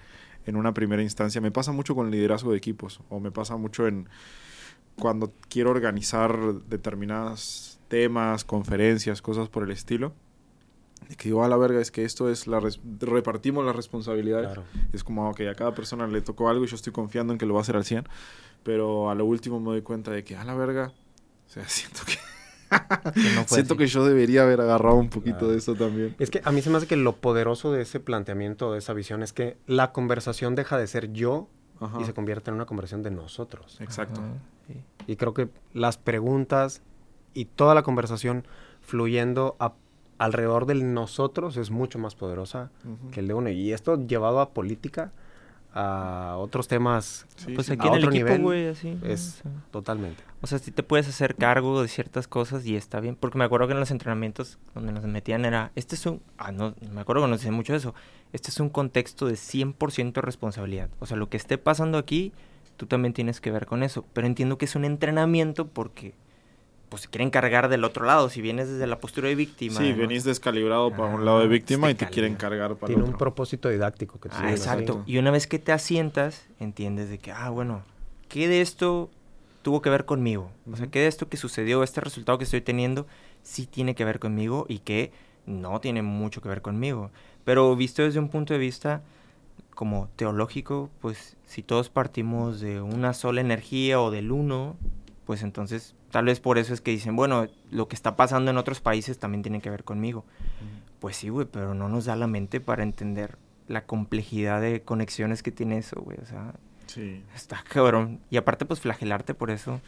en una primera instancia me pasa mucho con el liderazgo de equipos o me pasa mucho en cuando quiero organizar determinados temas, conferencias, cosas por el estilo. De que digo, a la verga, es que esto es la... repartimos las responsabilidades. Claro. Es como, ok, a cada persona le tocó algo y yo estoy confiando en que lo va a hacer al 100. Pero a lo último me doy cuenta de que, a la verga, o sea, *laughs* siento que, Que no fue siento así. que yo debería haber agarrado un poquito Claro. de eso también. Es que a mí se me hace que lo poderoso de ese planteamiento, de esa visión, es que la conversación deja de ser yo Ajá. y se convierte en una conversación de nosotros. Exacto. Sí. Y creo que las preguntas y toda la conversación fluyendo a- alrededor del nosotros es mucho más poderosa que el de uno. Y esto llevado a política, a otros temas, Sí, Pues aquí A en el otro equipo, nivel güey, así. es- O sea, totalmente. O sea, sí te puedes hacer cargo de ciertas cosas y está bien. Porque me acuerdo que en los entrenamientos donde nos metían era, este es un, ah, no, me acuerdo que nos decían mucho eso, este es un contexto de 100% responsabilidad. O sea, lo que esté pasando aquí, tú también tienes que ver con eso. Pero entiendo que es un entrenamiento porque, pues, se quieren cargar del otro lado. Si vienes desde la postura de víctima. Sí, ¿no? venís descalibrado para un Ah, lado de víctima y te quieren cargar para Tiene el un otro. propósito didáctico que te Ah, exacto. Y una vez que te asientas, entiendes de que, ah, bueno, ¿qué de esto tuvo que ver conmigo? O sea. ¿qué de esto que sucedió, este resultado que estoy teniendo, sí tiene que ver conmigo y que no tiene mucho que ver conmigo? Pero visto desde un punto de vista como teológico, pues si todos partimos de una sola energía o del uno, pues entonces tal vez por eso es que dicen, bueno, lo que está pasando en otros países también tiene que ver conmigo. Pues sí, güey, pero no nos da la mente para entender la complejidad de conexiones que tiene eso, güey. O sea, Sí. está cabrón. Y aparte, pues flagelarte por eso.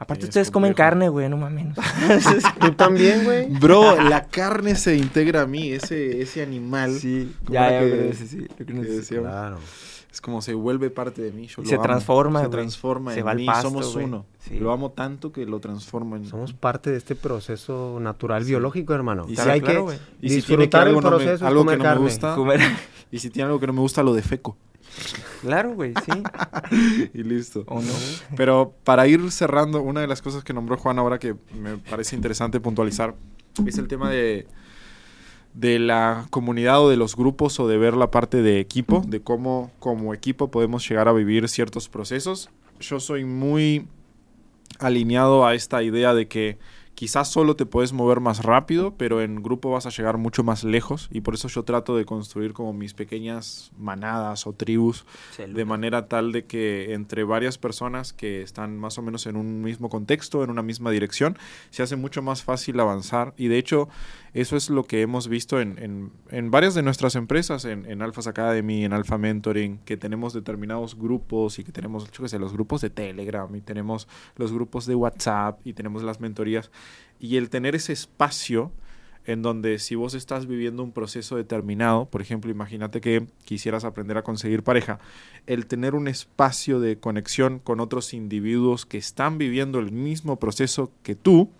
Aparte, es ustedes comen carne, güey, no mames. *laughs* Tú también, güey. Bro, la carne se integra a mí, ese, ese animal. sí, ¿Cómo ya, era ya, que- pero sí, sí, lo que nos que decíamos? Claro. Es como se vuelve parte de mí. Yo lo se amo. transforma, Se transforma Se en va al mí. pasto, Somos uno. Sí. Lo amo tanto que lo transformo en. Somos parte de este proceso natural biológico, hermano. Y sí, hay claro, que. Y si tiene que disfrutar el algo no me- proceso, es algo que no me gusta, Comer. *laughs* Y si tiene algo que no me gusta, lo defeco. *laughs* Claro, güey, sí. *laughs* y listo. Pero para ir cerrando, una de las cosas que nombró Juan ahora que me parece interesante puntualizar es el tema de, de la comunidad o de los grupos o de ver la parte de equipo, de cómo como equipo podemos llegar a vivir ciertos procesos. Yo soy muy alineado a esta idea de que quizás solo te puedes mover más rápido, pero en grupo vas a llegar mucho más lejos y por eso yo trato de construir como mis pequeñas manadas o tribus de manera tal de que entre varias personas que están más o menos en un mismo contexto, en una misma dirección, se hace mucho más fácil avanzar y de hecho eso es lo que hemos visto en, en, varias de nuestras empresas, en, en Alphas Academy, en Alpha Mentoring, que tenemos determinados grupos y que tenemos, los grupos de Telegram y tenemos los grupos de WhatsApp y tenemos las mentorías. Y el tener ese espacio en donde si vos estás viviendo un proceso determinado, por ejemplo, imagínate que quisieras aprender a conseguir pareja, el tener un espacio de conexión con otros individuos que están viviendo el mismo proceso que tú,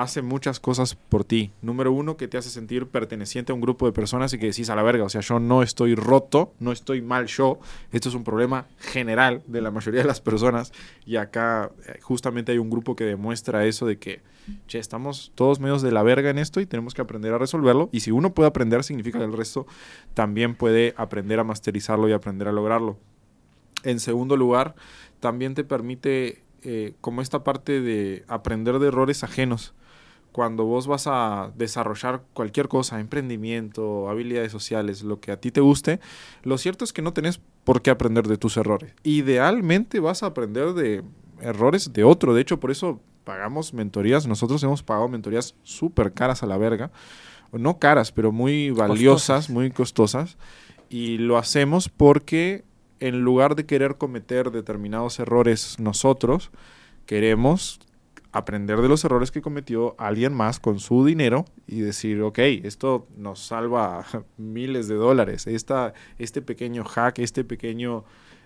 hace muchas cosas por ti. Número uno, que te hace sentir perteneciente a un grupo de personas y que decís a la verga, o sea, yo no estoy roto, no estoy mal yo. Esto es un problema general de la mayoría de las personas y acá eh, justamente hay un grupo que demuestra eso de que, estamos todos medios de la verga en esto y tenemos que aprender a resolverlo. Y si uno puede aprender, significa que el resto también puede aprender a masterizarlo y aprender a lograrlo. En segundo lugar, también te permite eh, como esta parte de aprender de errores ajenos cuando vos vas a desarrollar cualquier cosa, emprendimiento, habilidades sociales, lo que a ti te guste, lo cierto es que no tenés por qué aprender de tus errores. Idealmente vas a aprender de errores de otro. De hecho, por eso pagamos mentorías. Nosotros hemos pagado mentorías súper caras a la verga. No caras, pero muy valiosas, muy costosas. Y lo hacemos porque en lugar de querer cometer determinados errores nosotros, queremos aprender de los errores que cometió alguien más con su dinero y decir, ok, esto nos salva *laughs* miles de dólares, Esta, este pequeño hack, este pequeño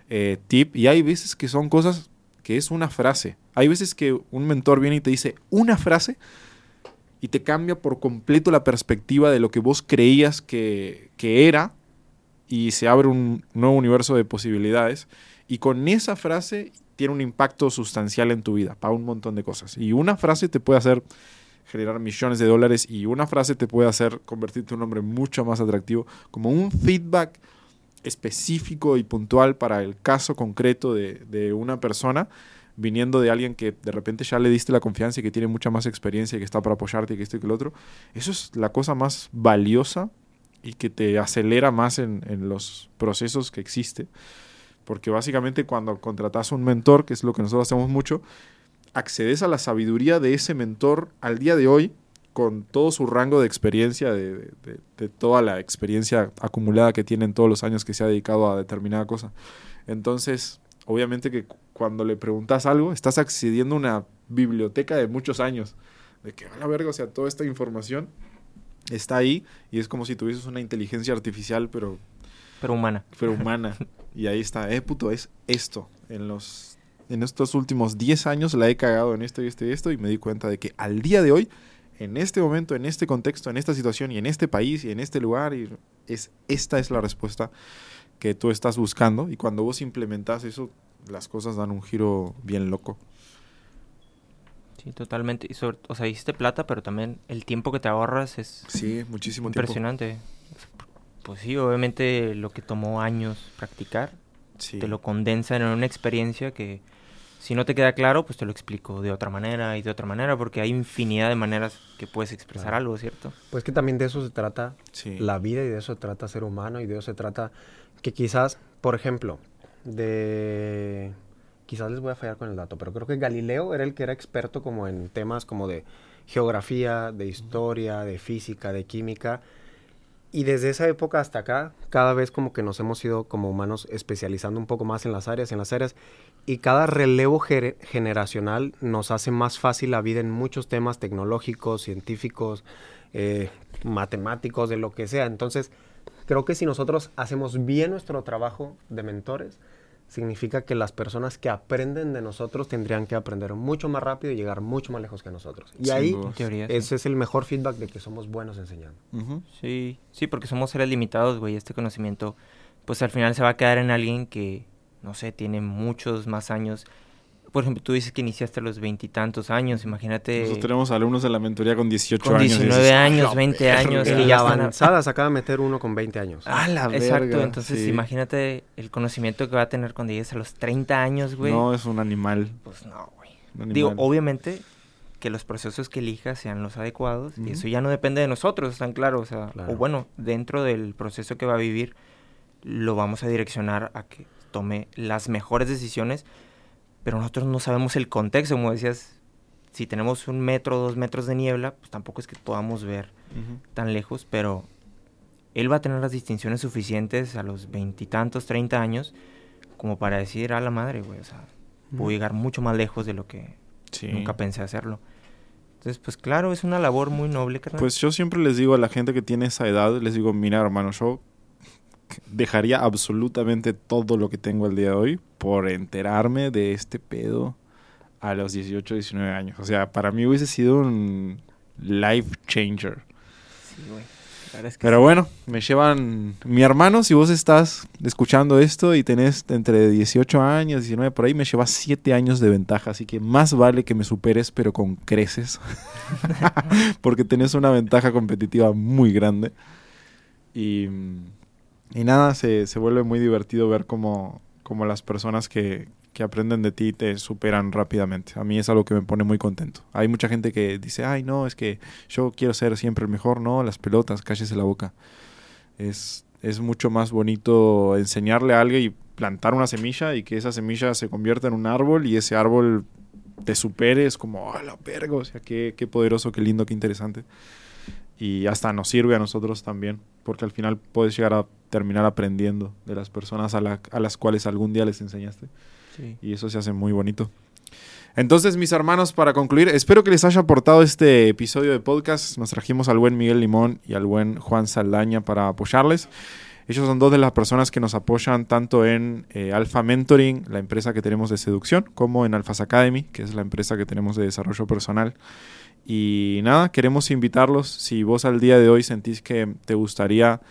eh, tip. Y hay veces que son cosas que es una frase. Hay veces que un mentor viene y te dice una frase y te cambia por completo la perspectiva de lo que vos creías que, que era y se abre un nuevo universo de posibilidades. Y con esa frase tiene un impacto sustancial en tu vida para un montón de cosas. Y una frase te puede hacer generar millones de dólares y una frase te puede hacer convertirte en un hombre mucho más atractivo, como un feedback específico y puntual para el caso concreto de, de, una persona, viniendo de alguien que de repente ya le diste la confianza y que tiene mucha más experiencia y que está para apoyarte y que esto y que el otro. Eso es la cosa más valiosa y que te acelera más en, en los procesos que existe. Porque básicamente cuando contratas un mentor, que es lo que nosotros hacemos mucho, accedes a la sabiduría de ese mentor al día de hoy con todo su rango de experiencia, de, toda la experiencia acumulada que tiene en todos los años que se ha dedicado a determinada cosa. Entonces, obviamente que cuando le preguntas algo, estás accediendo a una biblioteca de muchos años. De que a la verga, o sea, toda esta información está ahí y es como si tuvieses una inteligencia artificial, pero... Pero humana. Pero humana. *laughs* Y ahí está, eh, puto, es esto. En los en estos últimos 10 años la he cagado en esto y esto y esto y me di cuenta de que al día de hoy, en este momento, en este contexto, en esta situación y en este país y en este lugar, y es, esta es la respuesta que tú estás buscando y cuando vos implementas eso, las cosas dan un giro bien loco. Sí, totalmente. Y sobre, o sea, hiciste plata, pero también el tiempo que te ahorras es sí, muchísimo impresionante. Pues sí, obviamente lo que tomó años practicar, te lo condensa en una experiencia que si no te queda claro, pues te lo explico de otra manera y de otra manera, porque hay infinidad de maneras que puedes expresar algo, ¿cierto? Pues que también de eso se trata la vida y de eso se trata ser humano y de eso se trata que quizás, por ejemplo, de... Quizás les voy a fallar con el dato, pero creo que Galileo era el que era experto como en temas como de geografía, de historia, de física, de química y desde esa época hasta acá, cada vez como que nos hemos ido como humanos especializando un poco más en las áreas, en las áreas, y cada relevo generacional nos hace más fácil la vida en muchos temas tecnológicos, científicos, eh, matemáticos, de lo que sea. Entonces, creo que si nosotros hacemos bien nuestro trabajo de mentores, significa que las personas que aprenden de nosotros tendrían que aprender mucho más rápido y llegar mucho más lejos que nosotros. Y ahí ese es el mejor feedback de que somos buenos enseñando. Sí, sí, porque somos seres limitados, güey. Este conocimiento pues al final se va a quedar en alguien que, no sé, tiene muchos más años. Por ejemplo, tú dices que iniciaste a los veintitantos años, imagínate... Nosotros tenemos alumnos de la mentoría con 18 con años. 19 dices, años, "Ay, 20 la años, verga". que Y ya avanzadas acaba de meter uno con 20 años. Ah, la Exacto, verga, entonces sí. imagínate el conocimiento que va a tener cuando llegues a los 30 años, güey. No, es un animal. Pues no, güey. Digo, obviamente que los procesos que elijas sean los adecuados y eso ya no depende de nosotros, están claros, o sea, Claro. o bueno, dentro del proceso que va a vivir lo vamos a direccionar a que tome las mejores decisiones, pero nosotros no sabemos el contexto, como decías, si tenemos un metro, dos metros de niebla, pues tampoco es que podamos ver Ujú. tan lejos, pero él va a tener las distinciones suficientes a los veintitantos, treinta años, como para decir, a la madre, güey, o sea, puedo llegar mucho más lejos de lo que Sí. nunca pensé hacerlo. Entonces, pues claro, es una labor muy noble, carnal. Pues yo siempre les digo a la gente que tiene esa edad, les digo, mira hermano, yo dejaría absolutamente todo lo que tengo el día de hoy por enterarme de este pedo a los 18, 19 años. O sea, para mí hubiese sido un life changer. Sí, güey. La verdad es que Pero sí. bueno, me llevan... Mi hermano, si vos estás escuchando esto y tenés entre 18 años, 19 por ahí, me llevas 7 años de ventaja. Así que más vale que me superes, pero con creces. *laughs* Porque tenés una ventaja competitiva muy grande. Y, y nada, se, se vuelve muy divertido ver cómo, cómo las personas que, que aprenden de ti te superan rápidamente. A mí es algo que me pone muy contento. Hay mucha gente que dice, ay, no, es que yo quiero ser siempre el mejor. No, las pelotas, cállese la boca. Es, es mucho más bonito enseñarle a alguien y plantar una semilla y que esa semilla se convierta en un árbol y ese árbol te supere. Es como, ¡ah, la verga! O sea, qué, qué poderoso, qué lindo, qué interesante. Y hasta nos sirve a nosotros también, porque al final puedes llegar a terminar aprendiendo de las personas a, la- a las cuales algún día les enseñaste. Sí. Y eso se hace muy bonito. Entonces, mis hermanos, para concluir, espero que les haya aportado este episodio de podcast. Nos trajimos al buen Miguel Limón y al buen Juan Saldaña para apoyarles. Ellos son dos de las personas que nos apoyan tanto en eh, Alpha Mentoring, la empresa que tenemos de seducción, como en Alphas Academy, que es la empresa que tenemos de desarrollo personal. Y nada, queremos invitarlos. Si vos al día de hoy sentís que te gustaría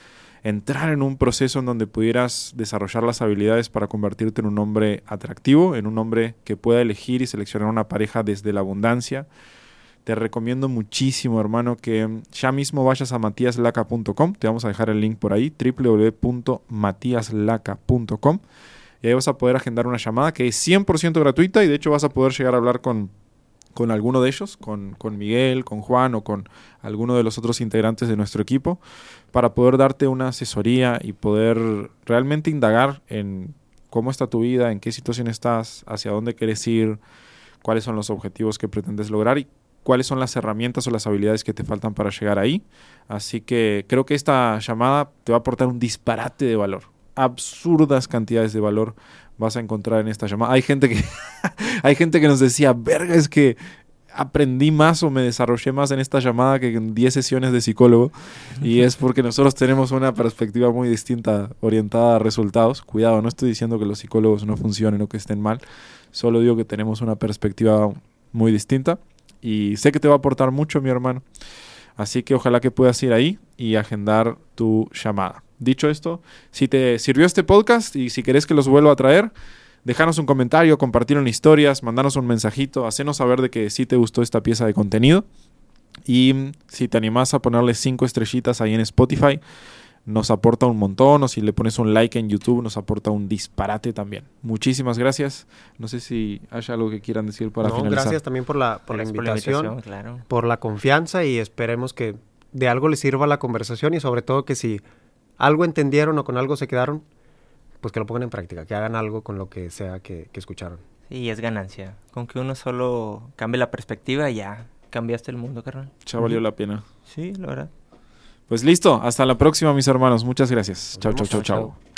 entrar en un proceso en donde pudieras desarrollar las habilidades para convertirte en un hombre atractivo, en un hombre que pueda elegir y seleccionar una pareja desde la abundancia, te recomiendo muchísimo, hermano, que ya mismo vayas a matiaslaca.com. Te vamos a dejar el link por ahí, www.matiaslaca.com. Y ahí vas a poder agendar una llamada que es 100% gratuita y de hecho vas a poder llegar a hablar con, con alguno de ellos, con, con Miguel, con Juan o con alguno de los otros integrantes de nuestro equipo, para poder darte una asesoría y poder realmente indagar en cómo está tu vida, en qué situación estás, hacia dónde quieres ir, cuáles son los objetivos que pretendes lograr y cuáles son las herramientas o las habilidades que te faltan para llegar ahí. Así que creo que esta llamada te va a aportar un disparate de valor. Absurdas cantidades de valor vas a encontrar en esta llamada. Hay gente que *laughs* hay gente que nos decía, "Verga, es que aprendí más o me desarrollé más en esta llamada que en 10 sesiones de psicólogo." Y *laughs* es porque nosotros tenemos una perspectiva muy distinta orientada a resultados. Cuidado, no estoy diciendo que los psicólogos no funcionen o que estén mal. Solo digo que tenemos una perspectiva muy distinta y sé que te va a aportar mucho, mi hermano. Así que ojalá que puedas ir ahí y agendar tu llamada. Dicho esto, si te sirvió este podcast y si querés que los vuelva a traer, déjanos un comentario, compartir en historias, mandanos un mensajito, hacenos saber de que sí te gustó esta pieza de contenido. Y si te animás a ponerle cinco estrellitas ahí en Spotify, nos aporta un montón. O si le pones un like en YouTube, nos aporta un disparate también. Muchísimas gracias. No sé si hay algo que quieran decir para No, finalizar. gracias también por la, por la invitación, claro. por la confianza y esperemos que de algo les sirva la conversación y sobre todo que si algo entendieron o con algo se quedaron, pues que lo pongan en práctica, que hagan algo con lo que sea que, que escucharon. Sí, es ganancia. Con que uno solo cambie la perspectiva, ya cambiaste el mundo, carnal. Ya valió la pena. Sí, la verdad. Pues listo, hasta la próxima mis hermanos. Muchas gracias. Chao, chao, Chao, chao.